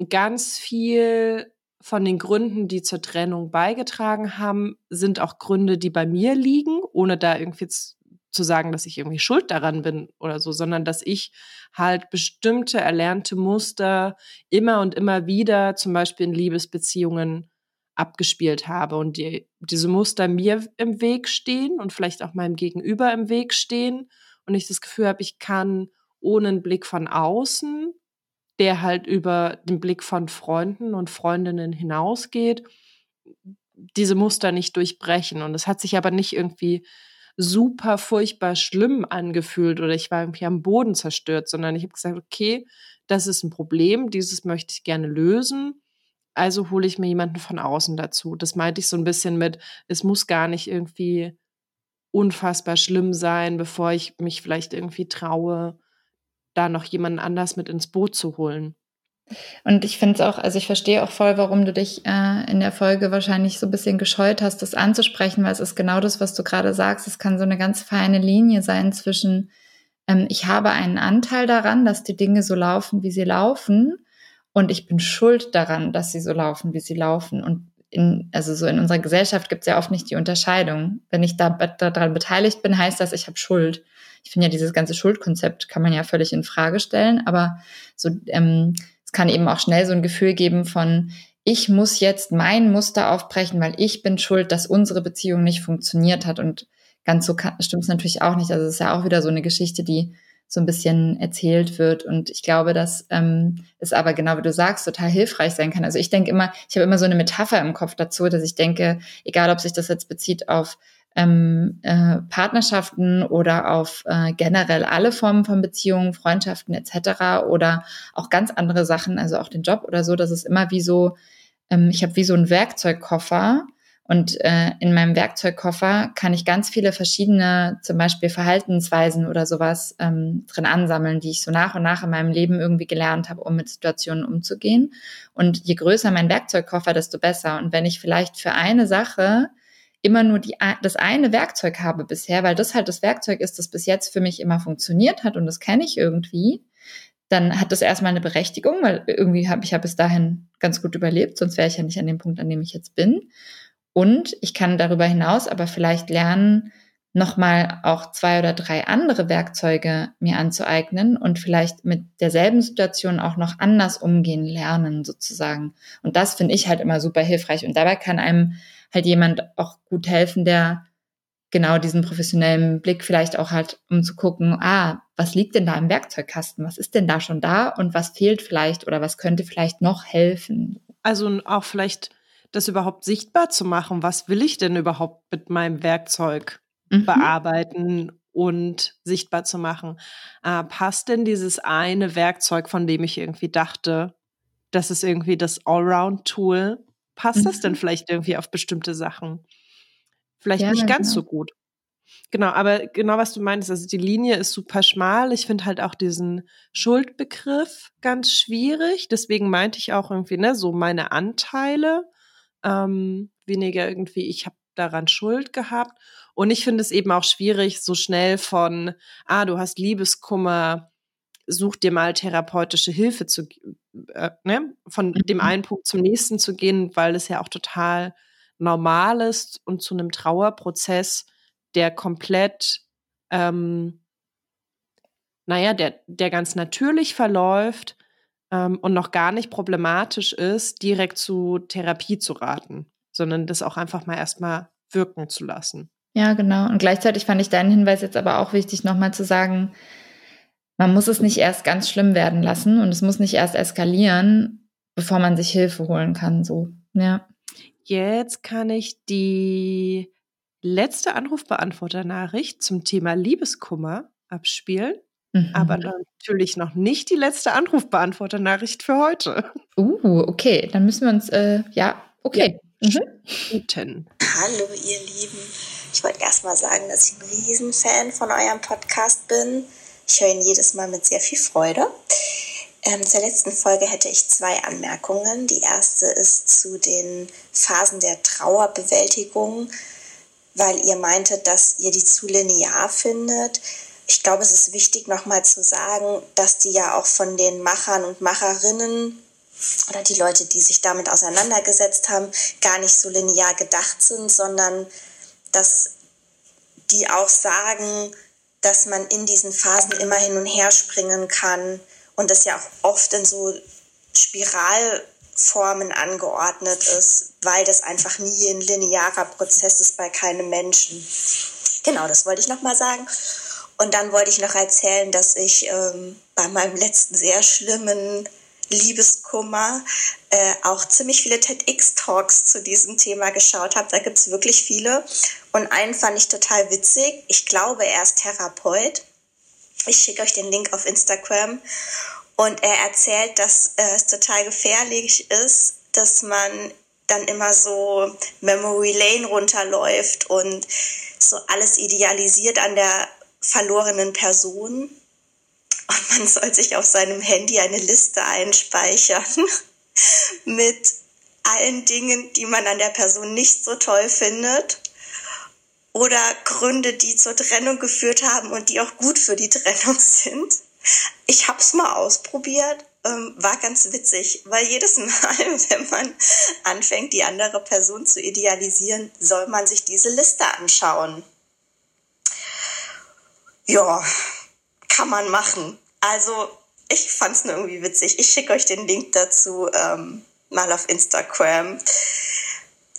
B: ganz viel von den Gründen, die zur Trennung beigetragen haben, sind auch Gründe, die bei mir liegen, ohne da irgendwie zu sagen, dass ich irgendwie schuld daran bin oder so, sondern dass ich halt bestimmte erlernte Muster immer und immer wieder, zum Beispiel in Liebesbeziehungen, abgespielt habe und die, diese Muster mir im Weg stehen und vielleicht auch meinem Gegenüber im Weg stehen und ich das Gefühl habe, ich kann ohne einen Blick von außen, der halt über den Blick von Freunden und Freundinnen hinausgeht, diese Muster nicht durchbrechen. Und es hat sich aber nicht irgendwie super furchtbar schlimm angefühlt oder ich war irgendwie am Boden zerstört, sondern ich habe gesagt, okay, das ist ein Problem, dieses möchte ich gerne lösen. Also hole ich mir jemanden von außen dazu. Das meinte ich so ein bisschen mit, es muss gar nicht irgendwie unfassbar schlimm sein, bevor ich mich vielleicht irgendwie traue, da noch jemanden anders mit ins Boot zu holen.
A: Und ich finde es auch, also ich verstehe auch voll, warum du dich äh, in der Folge wahrscheinlich so ein bisschen gescheut hast, das anzusprechen, weil es ist genau das, was du gerade sagst. Es kann so eine ganz feine Linie sein zwischen, ähm, ich habe einen Anteil daran, dass die Dinge so laufen, wie sie laufen, und ich bin schuld daran, dass sie so laufen, wie sie laufen. Und in, also so in unserer Gesellschaft gibt es ja oft nicht die Unterscheidung. Wenn ich da daran beteiligt bin, heißt das, ich habe Schuld ich finde ja dieses ganze Schuldkonzept kann man ja völlig in Frage stellen, aber so ähm, es kann eben auch schnell so ein Gefühl geben von ich muss jetzt mein Muster aufbrechen, weil ich bin schuld, dass unsere Beziehung nicht funktioniert hat und ganz so stimmt es natürlich auch nicht. Also es ist ja auch wieder so eine Geschichte, die so ein bisschen erzählt wird. Und ich glaube, dass ähm, es aber genau wie du sagst, total hilfreich sein kann. Also ich denke immer, ich habe immer so eine Metapher im Kopf dazu, dass ich denke, egal ob sich das jetzt bezieht auf ähm, äh, Partnerschaften oder auf äh, generell alle Formen von Beziehungen, Freundschaften etc. oder auch ganz andere Sachen, also auch den Job oder so, das ist immer wie so, ähm, ich habe wie so einen Werkzeugkoffer und äh, in meinem Werkzeugkoffer kann ich ganz viele verschiedene, zum Beispiel Verhaltensweisen oder sowas ähm, drin ansammeln, die ich so nach und nach in meinem Leben irgendwie gelernt habe, um mit Situationen umzugehen. Und je größer mein Werkzeugkoffer, desto besser. Und wenn ich vielleicht für eine Sache immer nur die, das eine Werkzeug habe bisher, weil das halt das Werkzeug ist, das bis jetzt für mich immer funktioniert hat und das kenne ich irgendwie, dann hat das erstmal eine Berechtigung, weil irgendwie habe ich ja bis dahin ganz gut überlebt, sonst wäre ich ja nicht an dem Punkt, an dem ich jetzt bin. Und ich kann darüber hinaus aber vielleicht lernen, nochmal auch zwei oder drei andere Werkzeuge mir anzueignen und vielleicht mit derselben Situation auch noch anders umgehen lernen sozusagen. Und das finde ich halt immer super hilfreich. Und dabei kann einem halt jemand auch gut helfen, der genau diesen professionellen Blick vielleicht auch hat, um zu gucken, ah, was liegt denn da im Werkzeugkasten? Was ist denn da schon da und was fehlt vielleicht oder was könnte vielleicht noch helfen?
B: Also auch vielleicht das überhaupt sichtbar zu machen. Was will ich denn überhaupt mit meinem Werkzeug? mhm. bearbeiten und sichtbar zu machen. Äh, passt denn dieses eine Werkzeug, von dem ich irgendwie dachte, das ist irgendwie das Allround-Tool, passt mhm. das denn mhm. vielleicht irgendwie auf bestimmte Sachen? Vielleicht ja, nicht ganz genau. so gut. Genau, aber genau was du meinst, also die Linie ist super schmal. Ich finde halt auch diesen Schuldbegriff ganz schwierig. Deswegen meinte ich auch irgendwie, ne, so meine Anteile, ähm, weniger irgendwie, ich habe daran Schuld gehabt. Und ich finde es eben auch schwierig, so schnell von, ah, du hast Liebeskummer, such dir mal therapeutische Hilfe zu, äh, ne? von mhm. dem einen Punkt zum nächsten zu gehen, weil es ja auch total normal ist und zu einem Trauerprozess, der komplett, ähm, naja, der, der ganz natürlich verläuft ähm, und noch gar nicht problematisch ist, direkt zu Therapie zu raten, sondern das auch einfach mal erstmal wirken zu lassen.
A: Ja, genau. Und gleichzeitig fand ich deinen Hinweis jetzt aber auch wichtig, nochmal zu sagen, man muss es nicht erst ganz schlimm werden lassen und es muss nicht erst eskalieren, bevor man sich Hilfe holen kann. So, ja.
B: Jetzt kann ich die letzte Anrufbeantworter-Nachricht zum Thema Liebeskummer abspielen. Mhm. Aber natürlich noch nicht die letzte Anrufbeantworter-Nachricht für heute.
A: Uh, okay. Dann müssen wir uns, äh, ja, okay. Ja.
F: Mhm. Hallo, ihr Lieben. Ich wollte erstmal sagen, dass ich ein Riesenfan von eurem Podcast bin. Ich höre ihn jedes Mal mit sehr viel Freude. Ähm, zur letzten Folge hätte ich zwei Anmerkungen. Die erste ist zu den Phasen der Trauerbewältigung, weil ihr meintet, dass ihr die zu linear findet. Ich glaube, es ist wichtig nochmal zu sagen, dass die ja auch von den Machern und Macherinnen oder die Leute, die sich damit auseinandergesetzt haben, gar nicht so linear gedacht sind, sondern dass die auch sagen, dass man in diesen Phasen immer hin und her springen kann und das ja auch oft in so Spiralformen angeordnet ist, weil das einfach nie ein linearer Prozess ist bei keinem Menschen. Genau, das wollte ich nochmal sagen. Und dann wollte ich noch erzählen, dass ich ähm, bei meinem letzten sehr schlimmen Liebeskummer äh, auch ziemlich viele TEDx-Talks zu diesem Thema geschaut habe. Da gibt es wirklich viele. Und einen fand ich total witzig. Ich glaube, er ist Therapeut. Ich schicke euch den Link auf Instagram. Und er erzählt, dass äh, es total gefährlich ist, dass man dann immer so Memory Lane runterläuft und so alles idealisiert an der verlorenen Person und man soll sich auf seinem Handy eine Liste einspeichern mit allen Dingen, die man an der Person nicht so toll findet oder Gründe, die zur Trennung geführt haben und die auch gut für die Trennung sind. Ich habe es mal ausprobiert, ähm, war ganz witzig, weil jedes Mal, wenn man anfängt, die andere Person zu idealisieren, soll man sich diese Liste anschauen. Ja, kann man machen. Also ich fand es nur irgendwie witzig. Ich schicke euch den Link dazu ähm, mal auf Instagram.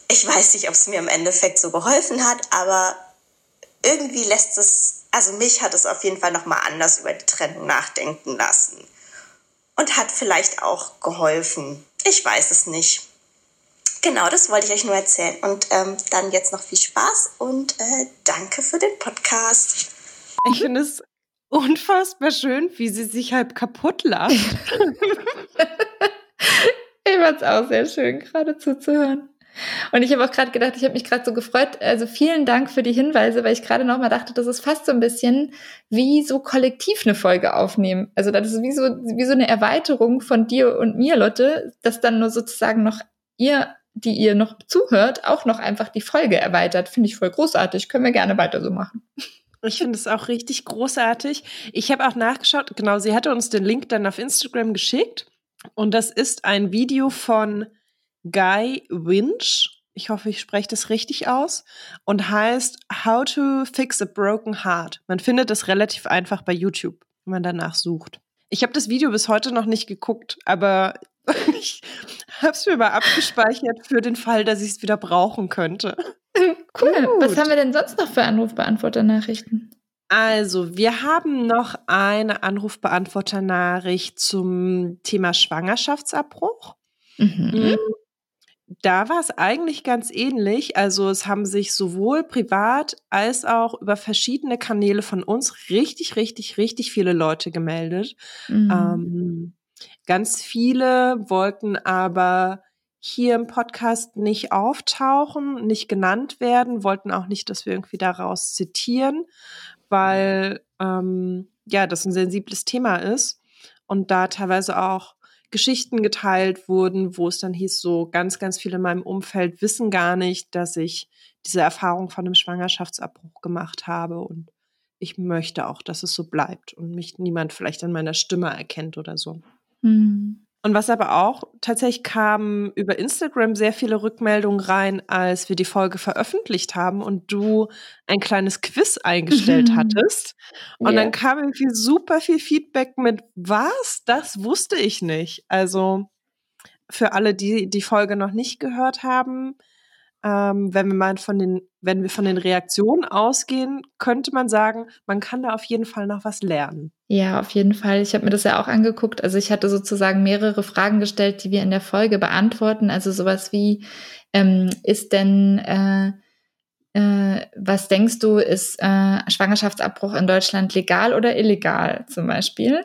F: Ich weiß nicht, ob es mir im Endeffekt so geholfen hat, aber irgendwie lässt es, also mich hat es auf jeden Fall nochmal anders über die Trennung nachdenken lassen. Und hat vielleicht auch geholfen. Ich weiß es nicht. Genau, das wollte ich euch nur erzählen. Und ähm, dann jetzt noch viel Spaß und äh, danke für den Podcast.
B: Ich finde es unfassbar schön, wie sie sich halb kaputt lacht.
A: ich fand es auch sehr schön, gerade zuzuhören. Und ich habe auch gerade gedacht, ich habe mich gerade so gefreut. Also vielen Dank für die Hinweise, weil ich gerade noch mal dachte, das ist fast so ein bisschen wie so kollektiv eine Folge aufnehmen. Also das ist wie so, wie so eine Erweiterung von dir und mir, Lotte, dass dann nur sozusagen noch ihr, die ihr noch zuhört, auch noch einfach die Folge erweitert. Finde ich voll großartig. Können wir gerne weiter so machen.
B: Ich finde es auch richtig großartig. Ich habe auch nachgeschaut, genau, sie hatte uns den Link dann auf Instagram geschickt. Und das ist ein Video von Guy Winch. Ich hoffe, ich spreche das richtig aus. Und heißt How to Fix a Broken Heart. Man findet es relativ einfach bei YouTube, wenn man danach sucht. Ich habe das Video bis heute noch nicht geguckt, aber ich habe es mir mal abgespeichert für den Fall, dass ich es wieder brauchen könnte.
A: Cool. Gut. Was haben wir denn sonst noch für Anrufbeantworter-Nachrichten?
B: Also, wir haben noch eine Anrufbeantworter-Nachricht zum Thema Schwangerschaftsabbruch. Mhm. Hm, da war es eigentlich ganz ähnlich. Also, es haben sich sowohl privat als auch über verschiedene Kanäle von uns richtig, richtig, richtig viele Leute gemeldet. Mhm. Ähm, ganz viele wollten aber hier im Podcast nicht auftauchen, nicht genannt werden, wollten auch nicht, dass wir irgendwie daraus zitieren, weil ähm, ja, das ein sensibles Thema ist und da teilweise auch Geschichten geteilt wurden, wo es dann hieß, so ganz, ganz viele in meinem Umfeld wissen gar nicht, dass ich diese Erfahrung von einem Schwangerschaftsabbruch gemacht habe und ich möchte auch, dass es so bleibt und mich niemand vielleicht an meiner Stimme erkennt oder so. Mhm. Und was aber auch tatsächlich kam über Instagram sehr viele Rückmeldungen rein, als wir die Folge veröffentlicht haben und du ein kleines Quiz eingestellt mhm. hattest. Und yeah. dann kam irgendwie super viel Feedback mit, was? Das wusste ich nicht. Also für alle, die die Folge noch nicht gehört haben, ähm, wenn wir mal von den, wenn wir von den Reaktionen ausgehen, könnte man sagen, man kann da auf jeden Fall noch was lernen.
A: Ja, auf jeden Fall. Ich habe mir das ja auch angeguckt. Also ich hatte sozusagen mehrere Fragen gestellt, die wir in der Folge beantworten. Also sowas wie, ähm, ist denn, äh, äh, was denkst du, ist äh, Schwangerschaftsabbruch in Deutschland legal oder illegal zum Beispiel?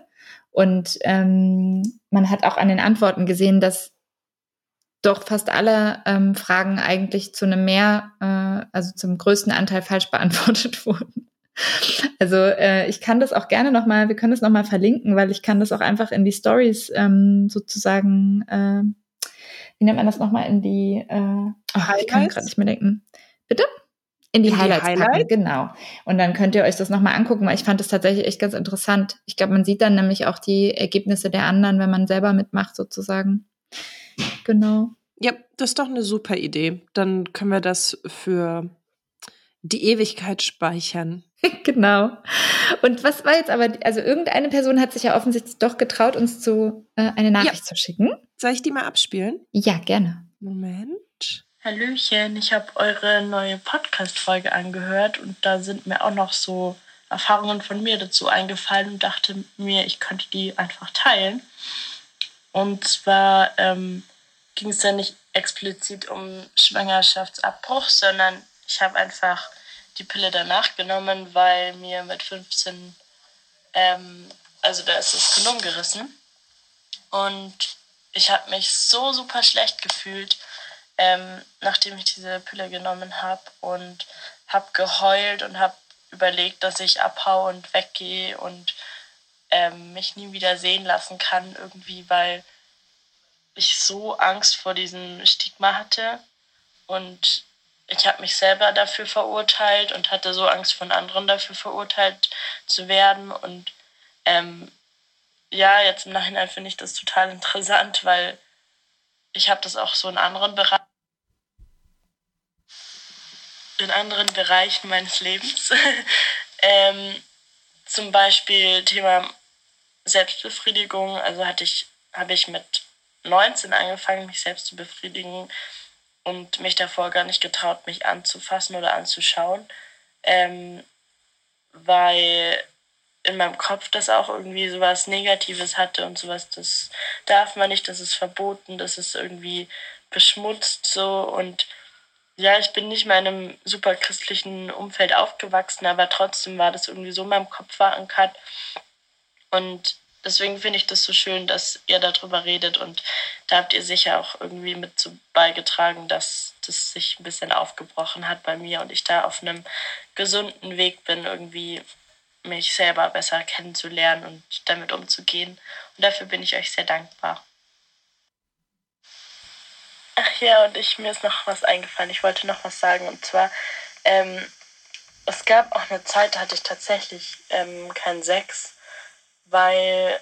A: Und ähm, man hat auch an den Antworten gesehen, dass doch fast alle ähm, Fragen eigentlich zu einem mehr, äh, also zum größten Anteil falsch beantwortet wurden. Also äh, ich kann das auch gerne nochmal, wir können das nochmal verlinken, weil ich kann das auch einfach in die Stories ähm, sozusagen, äh, wie nennt man das nochmal, in die, äh, oh, ich kann gerade nicht mehr denken. Bitte? In die in Highlights, die Highlights packen, genau. Und dann könnt ihr euch das nochmal angucken, weil ich fand das tatsächlich echt ganz interessant. Ich glaube, man sieht dann nämlich auch die Ergebnisse der anderen, wenn man selber mitmacht, sozusagen. Genau.
B: Ja, das ist doch eine super Idee. Dann können wir das für die Ewigkeit speichern.
A: genau. Und was war jetzt aber, also irgendeine Person hat sich ja offensichtlich doch getraut, uns zu äh, eine Nachricht ja. zu schicken.
B: Soll ich die mal abspielen?
A: Ja, gerne.
B: Moment.
G: Hallöchen, ich habe eure neue Podcast-Folge angehört und da sind mir auch noch so Erfahrungen von mir dazu eingefallen und dachte mir, ich könnte die einfach teilen. Und zwar ähm, ging es ja nicht explizit um Schwangerschaftsabbruch, sondern ich habe einfach die Pille danach genommen, weil mir mit 15, ähm, also da ist das Kondom gerissen. Und ich habe mich so super schlecht gefühlt, ähm, nachdem ich diese Pille genommen habe und habe geheult und habe überlegt, dass ich abhaue und weggehe und ähm, mich nie wieder sehen lassen kann irgendwie, weil ich so Angst vor diesem Stigma hatte und ich habe mich selber dafür verurteilt und hatte so Angst von anderen dafür verurteilt zu werden und ähm, ja, jetzt im Nachhinein finde ich das total interessant, weil ich habe das auch so in anderen Bereichen in anderen Bereichen meines Lebens. ähm, zum Beispiel Thema Selbstbefriedigung. Also hatte ich, habe ich mit 19 angefangen, mich selbst zu befriedigen und mich davor gar nicht getraut, mich anzufassen oder anzuschauen, ähm, weil in meinem Kopf das auch irgendwie sowas Negatives hatte und sowas, das darf man nicht, das ist verboten, das ist irgendwie beschmutzt so und ja, ich bin nicht mehr in einem super christlichen Umfeld aufgewachsen, aber trotzdem war das irgendwie so in meinem Kopf verankert und deswegen finde ich das so schön, dass ihr darüber redet und da habt ihr sicher auch irgendwie mit zu beigetragen, dass das sich ein bisschen aufgebrochen hat bei mir und ich da auf einem gesunden Weg bin, irgendwie mich selber besser kennenzulernen und damit umzugehen. Und dafür bin ich euch sehr dankbar. Ach ja, und ich, mir ist noch was eingefallen. Ich wollte noch was sagen. Und zwar, ähm, es gab auch eine Zeit, da hatte ich tatsächlich ähm, keinen Sex, weil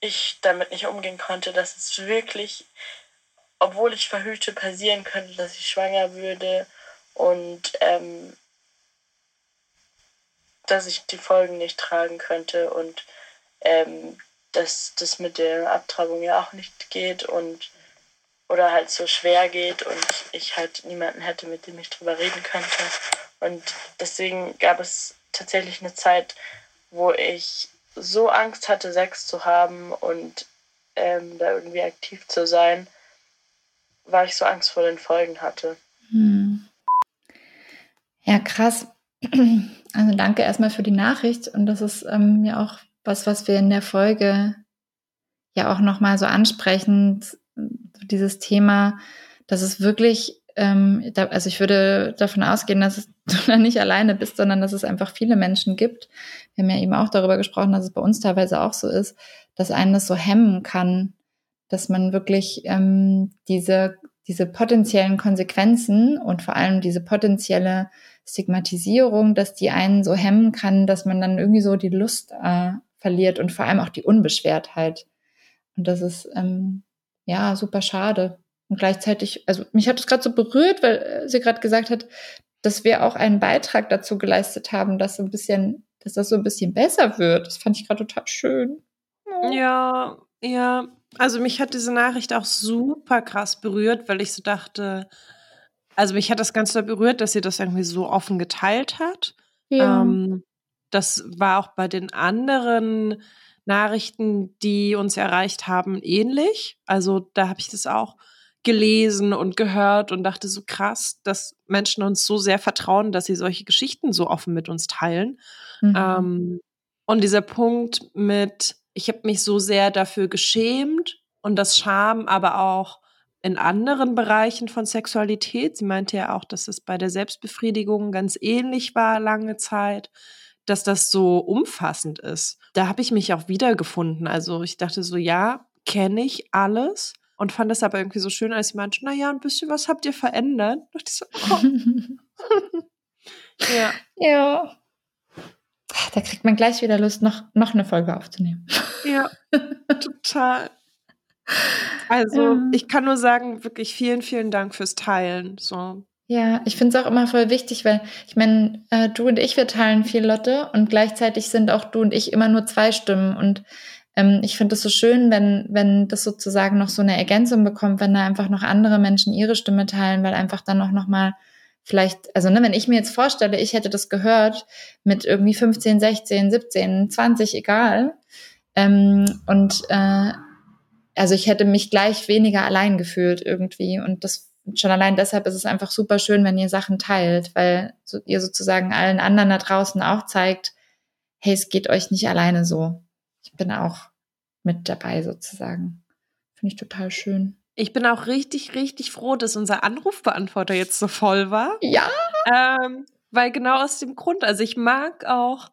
G: ich damit nicht umgehen konnte, dass es wirklich, obwohl ich verhüte, passieren könnte, dass ich schwanger würde und ähm, dass ich die Folgen nicht tragen könnte und ähm, dass das mit der Abtreibung ja auch nicht geht und oder halt so schwer geht und ich halt niemanden hätte, mit dem ich drüber reden könnte. Und deswegen gab es tatsächlich eine Zeit, wo ich so Angst hatte, Sex zu haben und ähm, da irgendwie aktiv zu sein, weil ich so Angst vor den Folgen hatte. Hm.
A: Ja, krass. Also danke erstmal für die Nachricht und das ist ähm, ja auch was, was wir in der Folge ja auch nochmal so ansprechen, dieses Thema, dass es wirklich, ähm, da, also ich würde davon ausgehen, dass du da nicht alleine bist, sondern dass es einfach viele Menschen gibt. Wir haben ja eben auch darüber gesprochen, dass es bei uns teilweise auch so ist, dass einen das so hemmen kann, dass man wirklich ähm, diese, diese potenziellen Konsequenzen und vor allem diese potenzielle Stigmatisierung, dass die einen so hemmen kann, dass man dann irgendwie so die Lust äh, verliert und vor allem auch die Unbeschwertheit. Und das ist ähm, ja super schade. Und gleichzeitig, also mich hat es gerade so berührt, weil äh, sie gerade gesagt hat, dass wir auch einen Beitrag dazu geleistet haben, dass so ein bisschen, dass das so ein bisschen besser wird. Das fand ich gerade total schön.
B: Ja, ja. Also mich hat diese Nachricht auch super krass berührt, weil ich so dachte, also mich hat das Ganze berührt, dass sie das irgendwie so offen geteilt hat. Ja. Ähm, das war auch bei den anderen Nachrichten, die uns erreicht haben, ähnlich. Also da habe ich das auch gelesen und gehört und dachte so krass, dass Menschen uns so sehr vertrauen, dass sie solche Geschichten so offen mit uns teilen. Mhm. Ähm, und dieser Punkt mit, ich habe mich so sehr dafür geschämt und das Scham aber auch in anderen Bereichen von Sexualität. Sie meinte ja auch, dass es bei der Selbstbefriedigung ganz ähnlich war lange Zeit dass das so umfassend ist. Da habe ich mich auch wiedergefunden. Also ich dachte so, ja, kenne ich alles und fand es aber irgendwie so schön, als ich meinte, na ja, ein bisschen was habt ihr verändert. Und ich so, oh.
A: ja. Ja. Da kriegt man gleich wieder Lust, noch, noch eine Folge aufzunehmen.
B: Ja, total. Also, ich kann nur sagen, wirklich vielen, vielen Dank fürs Teilen. So,
A: ja, ich finde es auch immer voll wichtig, weil ich meine, äh, du und ich, wir teilen viel Lotte und gleichzeitig sind auch du und ich immer nur zwei Stimmen. Und ähm, ich finde es so schön, wenn, wenn das sozusagen noch so eine Ergänzung bekommt, wenn da einfach noch andere Menschen ihre Stimme teilen, weil einfach dann auch nochmal vielleicht, also ne, wenn ich mir jetzt vorstelle, ich hätte das gehört mit irgendwie 15, 16, 17, 20, egal. Ähm, und äh, also ich hätte mich gleich weniger allein gefühlt irgendwie. Und das schon allein deshalb ist es einfach super schön, wenn ihr Sachen teilt, weil so, ihr sozusagen allen anderen da draußen auch zeigt, hey, es geht euch nicht alleine so. Ich bin auch mit dabei sozusagen. Finde ich total schön.
B: Ich bin auch richtig, richtig froh, dass unser Anrufbeantworter jetzt so voll war.
A: Ja.
B: Ähm, weil genau aus dem Grund, also ich mag auch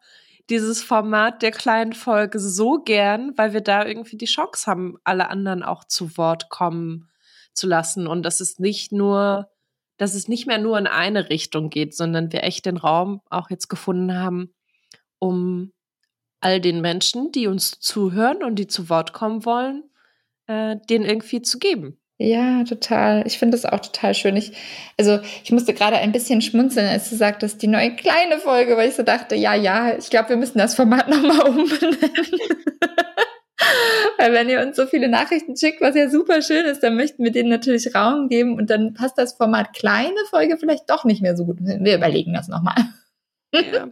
B: dieses Format der kleinen Folge so gern, weil wir da irgendwie die Chance haben, alle anderen auch zu Wort kommen zu lassen und dass es nicht nur, dass es nicht mehr nur in eine Richtung geht, sondern wir echt den Raum auch jetzt gefunden haben, um all den Menschen, die uns zuhören und die zu Wort kommen wollen, äh, denen irgendwie zu geben.
A: Ja, total. Ich finde das auch total schön. Ich, also ich musste gerade ein bisschen schmunzeln, als du sagtest, die neue kleine Folge, weil ich so dachte, ja, ja, ich glaube, wir müssen das Format nochmal umbenennen. Weil wenn ihr uns so viele Nachrichten schickt, was ja super schön ist, dann möchten wir denen natürlich Raum geben und dann passt das Format kleine Folge vielleicht doch nicht mehr so gut. Wir überlegen das nochmal.
B: Ja.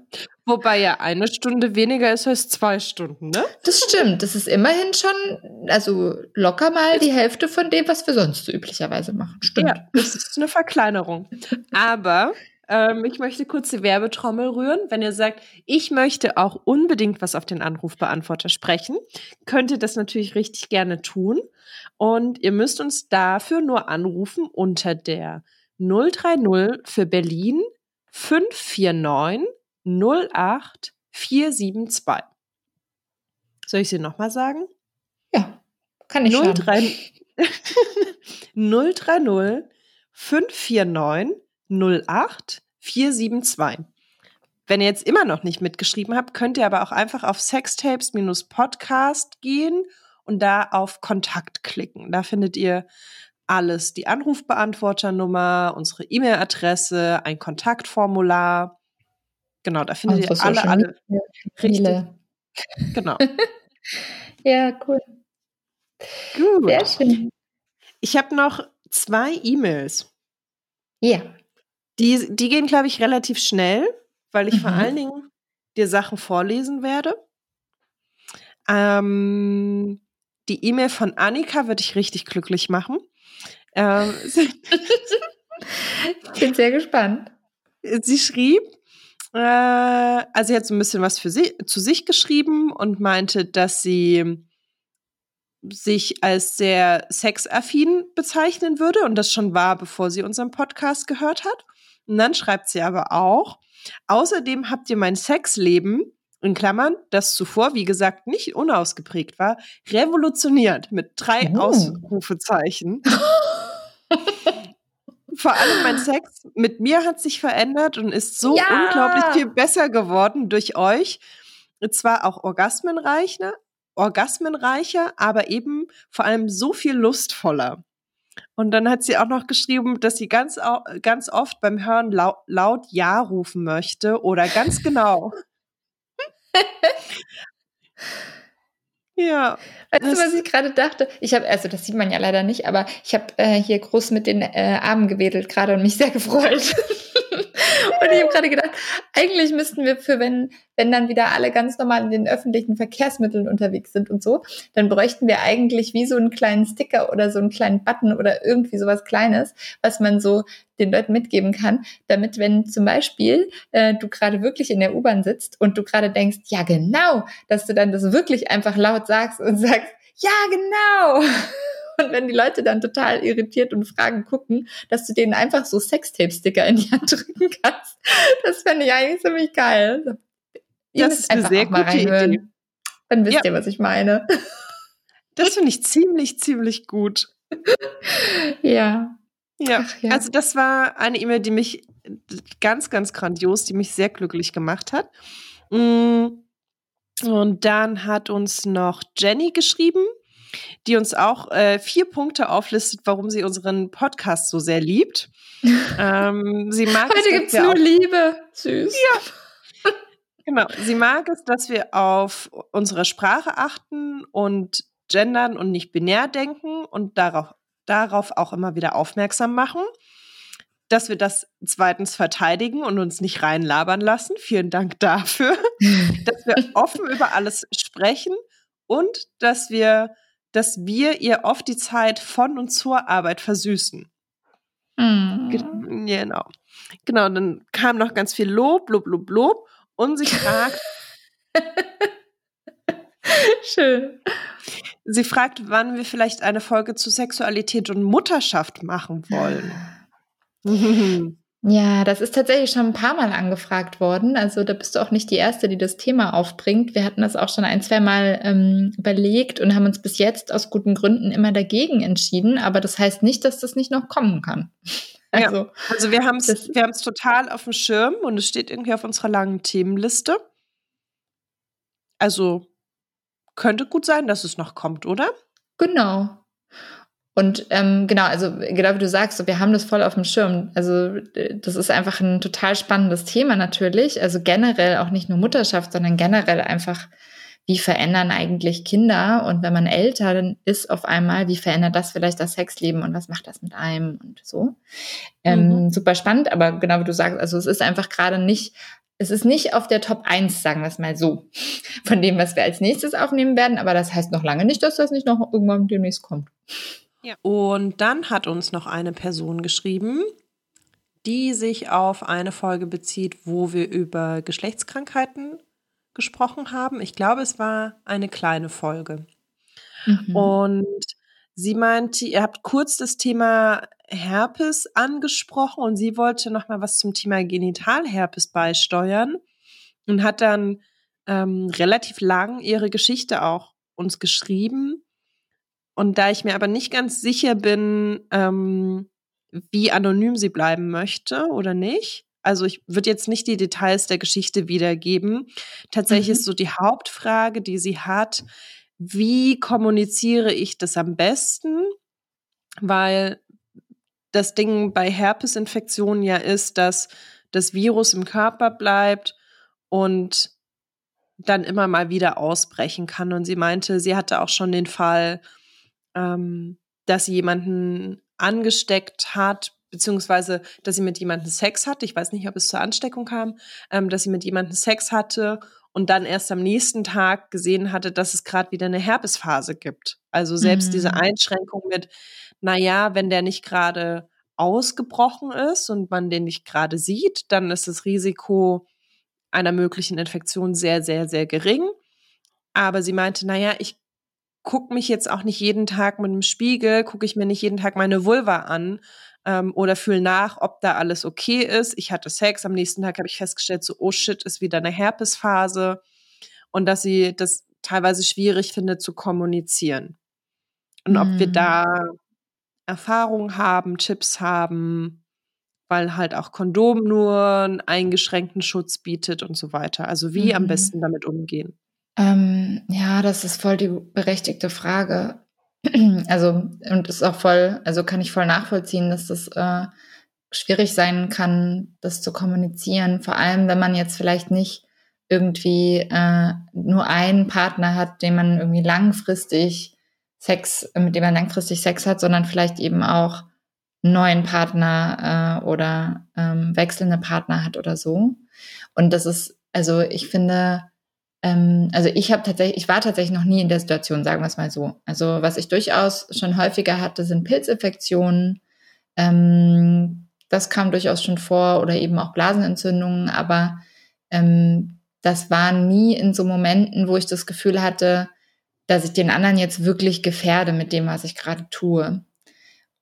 B: Wobei ja eine Stunde weniger ist als zwei Stunden, ne?
A: Das stimmt. Das ist immerhin schon, also locker mal die Hälfte von dem, was wir sonst so üblicherweise machen. Stimmt. Ja,
B: das ist eine Verkleinerung. Aber ähm, ich möchte kurz die Werbetrommel rühren. Wenn ihr sagt, ich möchte auch unbedingt was auf den Anrufbeantworter sprechen, könnt ihr das natürlich richtig gerne tun. Und ihr müsst uns dafür nur anrufen unter der 030 für Berlin 549 08 472. Soll ich sie nochmal sagen?
A: Ja, kann ich
B: 030 030 549 08 472. Wenn ihr jetzt immer noch nicht mitgeschrieben habt, könnt ihr aber auch einfach auf sextapes-podcast gehen und da auf Kontakt klicken. Da findet ihr alles, die Anrufbeantworternummer, unsere E-Mail-Adresse, ein Kontaktformular. Genau, da findet ihr alle, alle
A: richtig.
B: Genau.
A: ja, cool.
B: Gut.
A: Sehr schön.
B: Ich habe noch zwei E-Mails.
A: Ja.
B: Die, die gehen, glaube ich, relativ schnell, weil ich
A: Mhm.
B: vor allen Dingen dir Sachen vorlesen werde. Ähm, die E-Mail von Annika wird dich richtig glücklich machen. Ähm,
A: Ich bin sehr gespannt.
B: sie schrieb, äh, also sie hat so ein bisschen was für sie, zu sich geschrieben und meinte, dass sie sich als sehr sexaffin bezeichnen würde und das schon war, bevor sie unseren Podcast gehört hat. Und dann schreibt sie aber auch, außerdem habt ihr mein Sexleben, in Klammern, das zuvor, wie gesagt, nicht unausgeprägt war, revolutioniert mit drei
A: Oh.
B: Ausrufezeichen. Vor allem mein Sex mit mir hat sich verändert und ist so
A: Ja!
B: unglaublich viel besser geworden durch euch. Zwar auch orgasmenreicher, orgasmenreicher, aber eben vor allem so viel lustvoller. Und dann hat sie auch noch geschrieben, dass sie ganz, ganz oft beim Hören lau laut Ja rufen möchte oder ganz genau. ja,
A: Weißt du, was ich gerade dachte? Ich habe, also das sieht man ja leider nicht, aber ich habe äh, hier groß mit den äh, Armen gewedelt gerade und mich sehr gefreut. und ich habe gerade gedacht, eigentlich müssten wir für, wenn, wenn dann wieder alle ganz normal in den öffentlichen Verkehrsmitteln unterwegs sind und so, dann bräuchten wir eigentlich wie so einen kleinen Sticker oder so einen kleinen Button oder irgendwie sowas Kleines, was man so den Leuten mitgeben kann, damit, wenn zum Beispiel äh, du gerade wirklich in der U-Bahn sitzt und du gerade denkst, ja genau, dass du dann das wirklich einfach laut sagst und sagst, ja genau. Und wenn die Leute dann total irritiert und fragen gucken, dass du denen einfach so Sextape-Sticker in die Hand drücken kannst. Das fände ich eigentlich ziemlich geil. Ihr
B: Das ist eine sehr
A: mal
B: gute
A: reinhören.
B: Idee.
A: Dann wisst
B: Ja.
A: ihr, was ich meine.
B: das finde ich ziemlich, ziemlich gut.
A: Ja.
B: Ja,
A: Ach ja.
B: also das war eine E-Mail, die mich ganz, ganz grandios, die mich sehr glücklich gemacht hat. Mm, Und dann hat uns noch Jenny geschrieben, die uns auch äh, vier Punkte auflistet, warum sie unseren Podcast so sehr liebt. ähm, sie mag
A: Heute
B: es, dass
A: gibt's
B: wir
A: nur
B: auf-
A: Liebe. Süß.
B: Genau. Sie mag es, dass wir auf unsere Sprache achten und gendern und nicht binär denken und darauf, darauf auch immer wieder aufmerksam machen. Dass wir das zweitens verteidigen und uns nicht reinlabern lassen. Vielen Dank dafür. dass wir offen über alles sprechen und dass wir, dass wir ihr oft die Zeit von und zur Arbeit versüßen.
A: Hm.
B: Ge- Genau. Genau, dann kam noch ganz viel Lob, Lob, Lob, Lob. Und sie fragt,
A: Schön.
B: sie fragt, wann wir vielleicht eine Folge zu Sexualität und Mutterschaft machen wollen.
A: Ja, das ist tatsächlich schon ein paar Mal angefragt worden. Also da bist du auch nicht die Erste, die das Thema aufbringt. Wir hatten das auch schon ein, zwei Mal ähm, überlegt und haben uns bis jetzt aus guten Gründen immer dagegen entschieden. Aber das heißt nicht, dass das nicht noch kommen kann.
B: Ja.
A: Also,
B: Also wir haben es wir haben's total auf dem Schirm und es steht irgendwie auf unserer langen Themenliste. Also könnte gut sein, dass es noch kommt, oder?
A: genau. Und ähm, genau, also genau wie du sagst, wir haben das voll auf dem Schirm. Also äh, das ist einfach ein total spannendes Thema natürlich. Also generell auch nicht nur Mutterschaft, sondern generell einfach, wie verändern eigentlich Kinder und wenn man älter dann ist auf einmal, wie verändert das vielleicht das Sexleben und was macht das mit einem und so. Ähm, Super spannend, aber genau wie du sagst, also es ist einfach gerade nicht, es ist nicht auf der Top 1, sagen wir es mal so, von dem, was wir als nächstes aufnehmen werden, aber das heißt noch lange nicht, dass das nicht noch irgendwann demnächst kommt.
B: Ja. Und dann hat uns noch eine Person geschrieben, die sich auf eine Folge bezieht, wo wir über Geschlechtskrankheiten gesprochen haben. Ich glaube, es war eine kleine Folge.
A: Mhm.
B: Und sie meinte, ihr habt kurz das Thema Herpes angesprochen und sie wollte noch mal was zum Thema Genitalherpes beisteuern und hat dann ähm, relativ lang ihre Geschichte auch uns geschrieben. Und da ich mir aber nicht ganz sicher bin, ähm, wie anonym sie bleiben möchte oder nicht, Also ich würde jetzt nicht die Details der Geschichte wiedergeben. Tatsächlich mhm. ist so die Hauptfrage, die sie hat, wie kommuniziere ich das am besten? Weil das Ding bei Herpesinfektionen ja ist, dass das Virus im Körper bleibt und dann immer mal wieder ausbrechen kann. Und sie meinte, sie hatte auch schon den Fall, ähm, dass sie jemanden angesteckt hat, beziehungsweise, dass sie mit jemandem Sex hatte. Ich weiß nicht, ob es zur Ansteckung kam, ähm, dass sie mit jemandem Sex hatte und dann erst am nächsten Tag gesehen hatte, dass es gerade wieder eine Herpesphase gibt. Also selbst mhm. diese Einschränkung mit, naja, wenn der nicht gerade ausgebrochen ist und man den nicht gerade sieht, dann ist das Risiko einer möglichen Infektion sehr, sehr, sehr gering. Aber sie meinte, naja, ich gucke mich jetzt auch nicht jeden Tag mit dem Spiegel, gucke ich mir nicht jeden Tag meine Vulva an ähm, oder fühle nach, ob da alles okay ist. Ich hatte Sex, am nächsten Tag habe ich festgestellt, so, oh shit, ist wieder eine Herpesphase. Und dass sie das teilweise schwierig findet zu kommunizieren. Und mhm. ob wir da Erfahrung haben, Tipps haben, weil halt auch Kondom nur einen eingeschränkten Schutz bietet und so weiter. Also wie mhm. am besten damit umgehen.
A: Ähm, ja, das ist voll die berechtigte Frage. Also, und ist auch voll, also kann ich voll nachvollziehen, dass das äh, schwierig sein kann, das zu kommunizieren. Vor allem, wenn man jetzt vielleicht nicht irgendwie äh, nur einen Partner hat, den man irgendwie langfristig Sex, mit dem man langfristig Sex hat, sondern vielleicht eben auch einen neuen Partner äh, oder ähm, wechselnde Partner hat oder so. Und das ist, also ich finde, ähm, also ich habe tatsächlich, ich war tatsächlich noch nie in der Situation, sagen wir es mal so. Also was ich durchaus schon häufiger hatte, sind Pilzinfektionen. Ähm, das kam durchaus schon vor oder eben auch Blasenentzündungen, aber ähm, das war nie in so Momenten, wo ich das Gefühl hatte, dass ich den anderen jetzt wirklich gefährde mit dem, was ich gerade tue.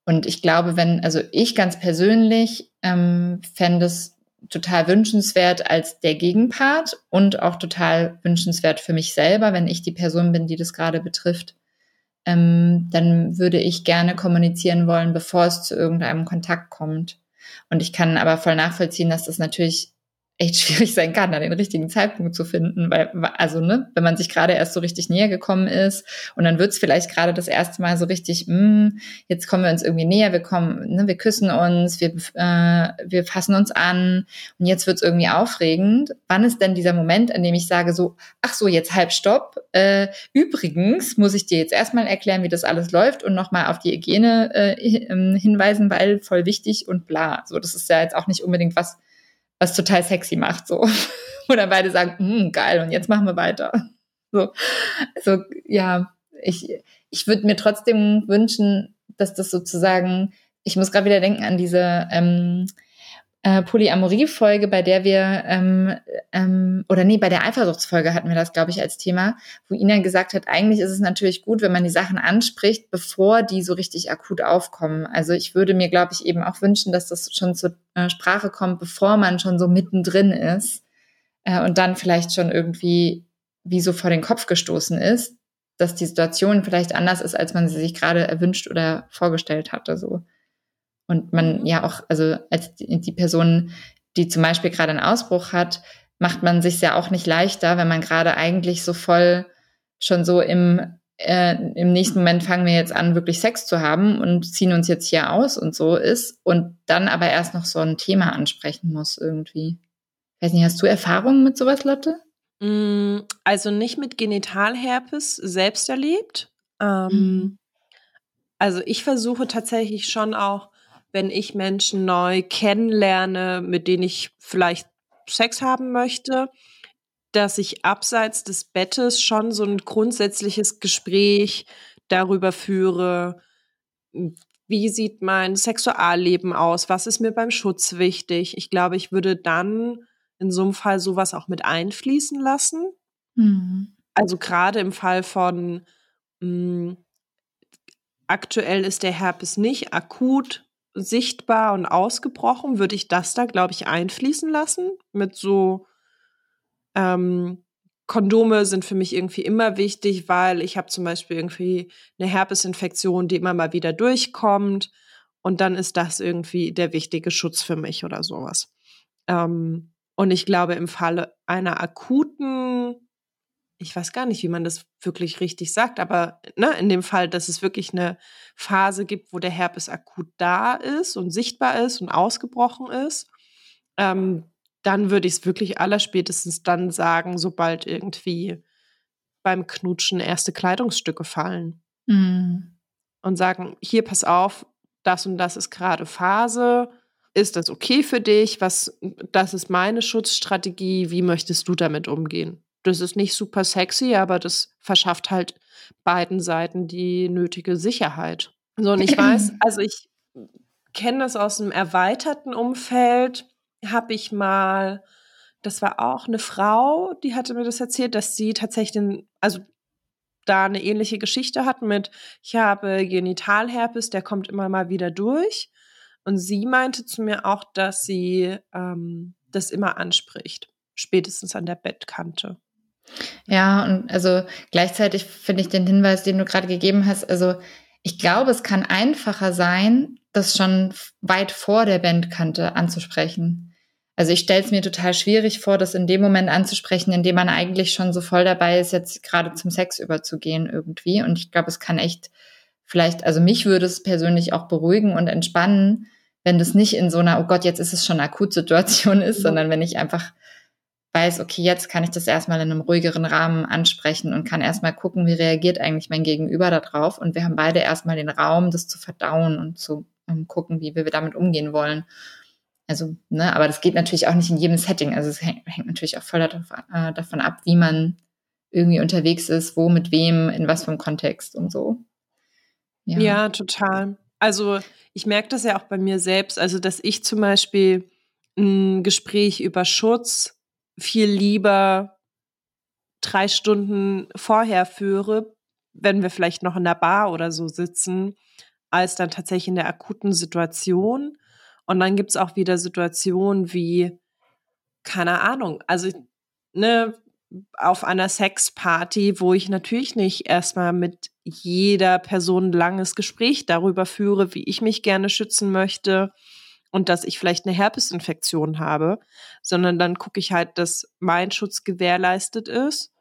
A: Und ich glaube, wenn, also ich ganz persönlich ähm, fände es total wünschenswert als der Gegenpart und auch total wünschenswert für mich selber, wenn ich die Person bin, die das gerade betrifft. Ähm, dann würde ich gerne kommunizieren wollen, bevor es zu irgendeinem Kontakt kommt. Und ich kann aber voll nachvollziehen, dass das natürlich echt schwierig sein kann, da den richtigen Zeitpunkt zu finden, weil, also, ne, wenn man sich gerade erst so richtig näher gekommen ist und dann wird's vielleicht gerade das erste Mal so richtig, mh, hm, jetzt kommen wir uns irgendwie näher, wir kommen, ne, wir küssen uns, wir, äh, wir fassen uns an und jetzt wird's irgendwie aufregend. Wann ist denn dieser Moment, an dem ich sage so, ach so, jetzt halb stopp, äh, übrigens muss ich dir jetzt erstmal erklären, wie das alles läuft und nochmal auf die Hygiene äh, ähm, hinweisen, weil voll wichtig und bla. So, das ist ja jetzt auch nicht unbedingt was, was total sexy macht, so. Oder beide sagen, hm, geil, und jetzt machen wir weiter. So, also ja, ich, ich würde mir trotzdem wünschen, dass das sozusagen, ich muss gerade wieder denken an diese ähm, äh, Polyamorie-Folge, bei der wir, ähm, ähm, oder nee, bei der Eifersuchtsfolge hatten wir das, glaube ich, als Thema, wo Ina gesagt hat, eigentlich ist es natürlich gut, wenn man die Sachen anspricht, bevor die so richtig akut aufkommen. Also ich würde mir, glaube ich, eben auch wünschen, dass das schon zur äh, Sprache kommt, bevor man schon so mittendrin ist äh, und dann vielleicht schon irgendwie wie so vor den Kopf gestoßen ist, dass die Situation vielleicht anders ist, als man sie sich gerade erwünscht oder vorgestellt hatte. So. Und man ja auch, also als die, Person, die zum Beispiel gerade einen Ausbruch hat, macht man sich ja auch nicht leichter, wenn man gerade eigentlich so voll schon so im, äh, im nächsten Moment fangen wir jetzt an, wirklich Sex zu haben und ziehen uns jetzt hier aus und so ist und dann aber erst noch so ein Thema ansprechen muss irgendwie. weiß nicht, hast du Erfahrungen mit sowas, Lotte?
B: Mm, also nicht mit Genitalherpes selbst erlebt. Ähm, mhm. Also ich versuche tatsächlich schon auch wenn ich Menschen neu kennenlerne, mit denen ich vielleicht Sex haben möchte, dass ich abseits des Bettes schon so ein grundsätzliches Gespräch darüber führe, wie sieht mein Sexualleben aus, was ist mir beim Schutz wichtig. Ich glaube, ich würde dann in so einem Fall sowas auch mit einfließen lassen. Mhm. Also gerade im Fall von mh, hm, aktuell ist der Herpes nicht akut sichtbar und ausgebrochen, würde ich das da, glaube ich, einfließen lassen. Mit so ähm, Kondome sind für mich irgendwie immer wichtig, weil ich habe zum Beispiel irgendwie eine Herpesinfektion, die immer mal wieder durchkommt. Und dann ist das irgendwie der wichtige Schutz für mich oder sowas. Ähm, und ich glaube, im Falle einer akuten, ich weiß gar nicht, wie man das wirklich richtig sagt, aber ne, in dem Fall, dass es wirklich eine Phase gibt, wo der Herpes akut da ist und sichtbar ist und ausgebrochen ist, ähm, dann würde ich es wirklich allerspätestens dann sagen, sobald irgendwie beim Knutschen erste Kleidungsstücke fallen. Mhm. Und sagen, hier, pass auf, das und das ist gerade Phase. Ist das okay für dich? Was, das ist meine Schutzstrategie. Wie möchtest du damit umgehen? Das ist nicht super sexy, aber das verschafft halt beiden Seiten die nötige Sicherheit. So, und ich weiß, also ich kenne das aus einem erweiterten Umfeld habe ich mal, das war auch eine Frau, die hatte mir das erzählt, dass sie tatsächlich, also da eine ähnliche Geschichte hat mit, ich habe Genitalherpes, der kommt immer mal wieder durch. Und sie meinte zu mir auch, dass sie ähm, das immer anspricht, spätestens an der Bettkante.
A: Ja, und also gleichzeitig finde ich den Hinweis, den du gerade gegeben hast, also ich glaube, es kann einfacher sein, das schon weit vor der Bandkante anzusprechen. Also ich stelle es mir total schwierig vor, das in dem Moment anzusprechen, in dem man eigentlich schon so voll dabei ist, jetzt gerade zum Sex überzugehen irgendwie. Und ich glaube, es kann echt vielleicht, also mich würde es persönlich auch beruhigen und entspannen, wenn das nicht in so einer, oh Gott, jetzt ist es schon eine Akutsituation ist, sondern wenn ich einfach weiß, okay, jetzt kann ich das erstmal in einem ruhigeren Rahmen ansprechen und kann erstmal gucken, wie reagiert eigentlich mein Gegenüber darauf. Und wir haben beide erstmal den Raum, das zu verdauen und zu um, gucken, wie wir damit umgehen wollen. Also, ne, aber das geht natürlich auch nicht in jedem Setting. Also es hängt, hängt natürlich auch voll davon, äh, davon ab, wie man irgendwie unterwegs ist, wo, mit wem, in was für einem Kontext und so.
B: Ja, ja total. Also ich merke das ja auch bei mir selbst, also dass ich zum Beispiel ein Gespräch über Schutz viel lieber drei Stunden vorher führe, wenn wir vielleicht noch in der Bar oder so sitzen, als dann tatsächlich in der akuten Situation. Und dann gibt's auch wieder Situationen wie, keine Ahnung, also ne, auf einer Sexparty, wo ich natürlich nicht erstmal mit jeder Person ein langes Gespräch darüber führe, wie ich mich gerne schützen möchte und dass ich vielleicht eine Herpesinfektion habe, sondern dann gucke ich halt, dass mein Schutz gewährleistet ist.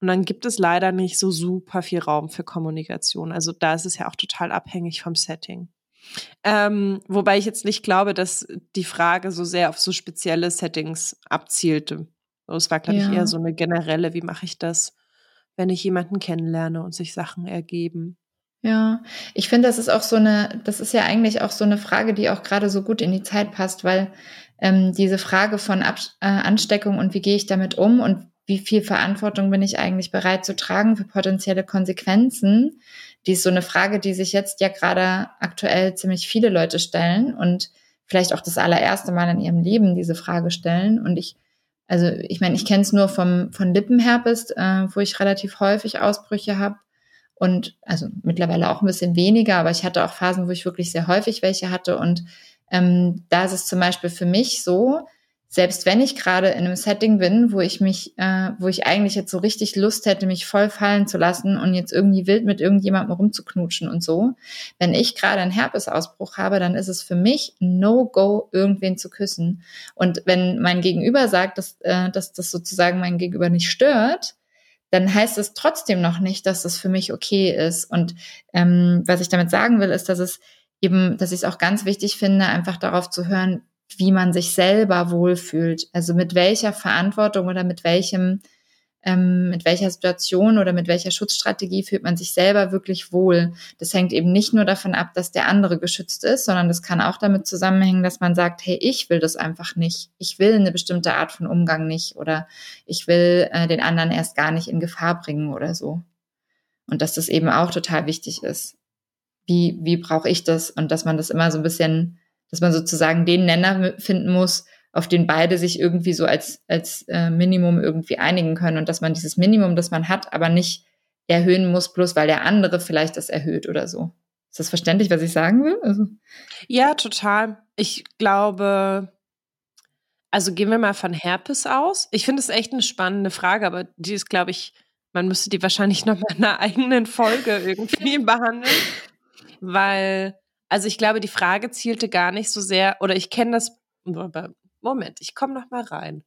B: Und dann gibt es leider nicht so super viel Raum für Kommunikation. Also da ist es ja auch total abhängig vom Setting. Ähm, wobei ich jetzt nicht glaube, dass die Frage so sehr auf so spezielle Settings abzielte. Es war, glaube ja. ich, eher so eine generelle, wie mache ich das, wenn ich jemanden kennenlerne und sich Sachen ergeben.
A: Ja, ich finde, das ist auch so eine, das ist ja eigentlich auch so eine Frage, die auch gerade so gut in die Zeit passt, weil ähm, diese Frage von Ab äh, Ansteckung und wie gehe ich damit um und wie viel Verantwortung bin ich eigentlich bereit zu tragen für potenzielle Konsequenzen, die ist so eine Frage, die sich jetzt ja gerade aktuell ziemlich viele Leute stellen und vielleicht auch das allererste Mal in ihrem Leben diese Frage stellen. Und ich, also ich meine, ich kenne es nur vom, von Lippenherpes, äh, wo ich relativ häufig Ausbrüche habe. Und also mittlerweile auch ein bisschen weniger, aber ich hatte auch Phasen, wo ich wirklich sehr häufig welche hatte. Und ähm, da ist es zum Beispiel für mich so, selbst wenn ich gerade in einem Setting bin, wo ich mich, äh, wo ich eigentlich jetzt so richtig Lust hätte, mich voll fallen zu lassen und jetzt irgendwie wild mit irgendjemandem rumzuknutschen und so, wenn ich gerade einen Herpesausbruch habe, dann ist es für mich No-Go, irgendwen zu küssen. Und wenn mein Gegenüber sagt, dass, äh, dass das sozusagen mein Gegenüber nicht stört, dann heißt es trotzdem noch nicht, dass das für mich okay ist. Und ähm, was ich damit sagen will, ist, dass es eben, dass ich es auch ganz wichtig finde, einfach darauf zu hören, wie man sich selber wohlfühlt. Also mit welcher Verantwortung oder mit welchem, ähm, mit welcher Situation oder mit welcher Schutzstrategie fühlt man sich selber wirklich wohl. Das hängt eben nicht nur davon ab, dass der andere geschützt ist, sondern das kann auch damit zusammenhängen, dass man sagt, hey, ich will das einfach nicht. Ich will eine bestimmte Art von Umgang nicht oder ich will äh, den anderen erst gar nicht in Gefahr bringen oder so. Und dass das eben auch total wichtig ist. Wie, wie brauche ich das? Und dass man das immer so ein bisschen dass man sozusagen den Nenner finden muss, auf den beide sich irgendwie so als, als äh, Minimum irgendwie einigen können und dass man dieses Minimum, das man hat, aber nicht erhöhen muss, bloß weil der andere vielleicht das erhöht oder so. Ist das verständlich, was ich sagen will? Also.
B: Ja, total. Ich glaube, also gehen wir mal von Herpes aus. Ich finde es echt eine spannende Frage, aber die ist, glaube ich, man müsste die wahrscheinlich noch mal in einer eigenen Folge irgendwie behandeln, weil also ich glaube, die Frage zielte gar nicht so sehr, oder ich kenne das, Moment, ich komme noch mal rein.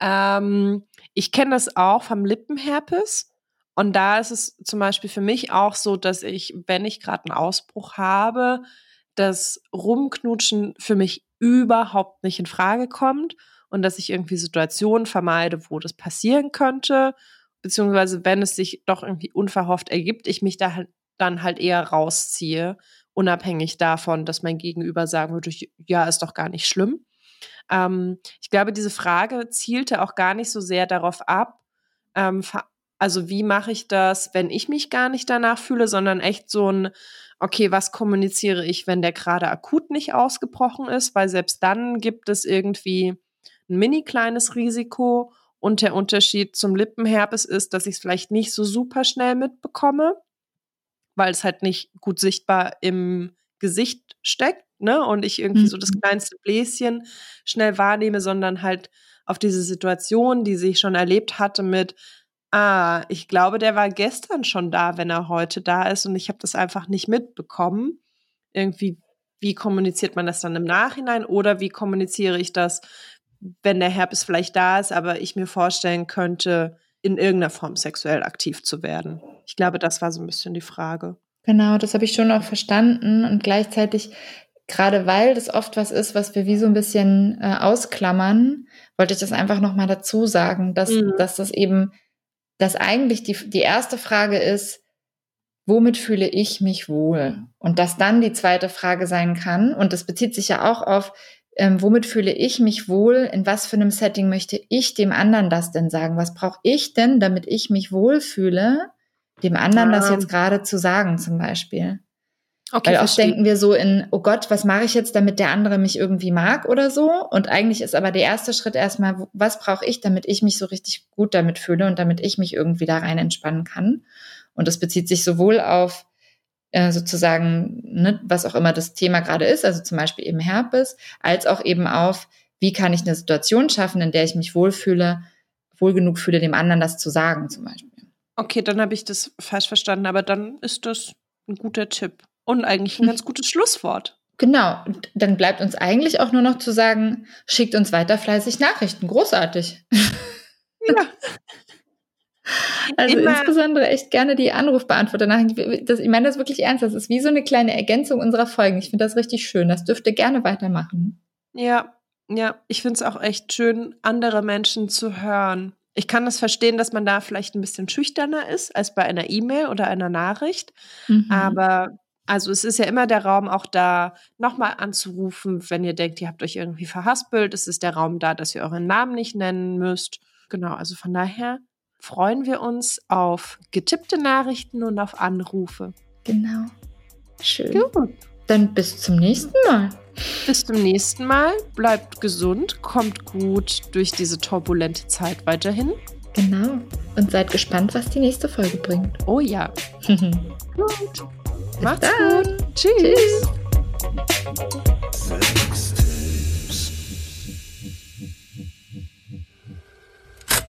B: Ähm, ich kenne das auch vom Lippenherpes. Und da ist es zum Beispiel für mich auch so, dass ich, wenn ich gerade einen Ausbruch habe, das Rumknutschen für mich überhaupt nicht in Frage kommt und dass ich irgendwie Situationen vermeide, wo das passieren könnte, beziehungsweise wenn es sich doch irgendwie unverhofft ergibt, ich mich da halt dann halt eher rausziehe, unabhängig davon, dass mein Gegenüber sagen würde, ja, ist doch gar nicht schlimm. Ähm, ich glaube, diese Frage zielte auch gar nicht so sehr darauf ab, ähm, also wie mache ich das, wenn ich mich gar nicht danach fühle, sondern echt so ein, okay, was kommuniziere ich, wenn der gerade akut nicht ausgebrochen ist, weil selbst dann gibt es irgendwie ein mini kleines Risiko und der Unterschied zum Lippenherpes ist, dass ich es vielleicht nicht so super schnell mitbekomme, weil es halt nicht gut sichtbar im Gesicht steckt, ne? Und ich irgendwie mhm. so das mhm. kleinste Bläschen schnell wahrnehme, sondern halt auf diese Situation, die sie schon erlebt hatte mit, ah, ich glaube, der war gestern schon da, wenn er heute da ist und ich habe das einfach nicht mitbekommen. Irgendwie, wie kommuniziert man das dann im Nachhinein oder wie kommuniziere ich das, wenn der Herpes vielleicht da ist, aber ich mir vorstellen könnte, in irgendeiner Form sexuell aktiv zu werden? Ich glaube, das war so ein bisschen die Frage.
A: Genau, das habe ich schon auch verstanden und gleichzeitig, gerade weil das oft was ist, was wir wie so ein bisschen äh, ausklammern, wollte ich das einfach nochmal dazu sagen, dass, mhm. dass das eben dass eigentlich die, die erste Frage ist, womit fühle ich mich wohl? Und dass dann die zweite Frage sein kann, und das bezieht sich ja auch auf, ähm, womit fühle ich mich wohl? In was für einem Setting möchte ich dem anderen das denn sagen? Was brauche ich denn, damit ich mich wohlfühle, dem anderen ah. das jetzt gerade zu sagen zum Beispiel? Okay, Weil oft denken wir so in, oh Gott, was mache ich jetzt, damit der andere mich irgendwie mag oder so? Und eigentlich ist aber der erste Schritt erstmal, was brauche ich, damit ich mich so richtig gut damit fühle und damit ich mich irgendwie da rein entspannen kann? Und das bezieht sich sowohl auf äh, sozusagen, ne, was auch immer das Thema gerade ist, also zum Beispiel eben Herpes, als auch eben auf, wie kann ich eine Situation schaffen, in der ich mich wohlfühle, wohl genug fühle, dem anderen das zu sagen zum Beispiel.
B: Okay, dann habe ich das falsch verstanden, aber dann ist das ein guter Tipp. Und eigentlich ein hm. ganz gutes Schlusswort.
A: Genau. Und dann bleibt uns eigentlich auch nur noch zu sagen, schickt uns weiter fleißig Nachrichten. Großartig. Ja. Also Immer. insbesondere echt gerne die Anrufbeantworter Das, ich meine das wirklich ernst. Das ist wie so eine kleine Ergänzung unserer Folgen. Ich finde das richtig schön. Das dürfte gerne weitermachen.
B: Ja, ja. Ich finde es auch echt schön, andere Menschen zu hören. Ich kann das verstehen, dass man da vielleicht ein bisschen schüchterner ist als bei einer E-Mail oder einer Nachricht. Mhm. Aber also es ist ja immer der Raum auch da, nochmal anzurufen, wenn ihr denkt, ihr habt euch irgendwie verhaspelt. Es ist der Raum da, dass ihr euren Namen nicht nennen müsst. Genau, also von daher freuen wir uns auf getippte Nachrichten und auf Anrufe.
A: Genau. Schön. Gut. Dann bis zum nächsten Mal.
B: Bis zum nächsten Mal. Bleibt gesund, kommt gut durch diese turbulente Zeit weiterhin.
A: Genau. Und seid gespannt, was die nächste Folge bringt.
B: Oh ja. gut. Macht's gut. Tschüss. Tschüss.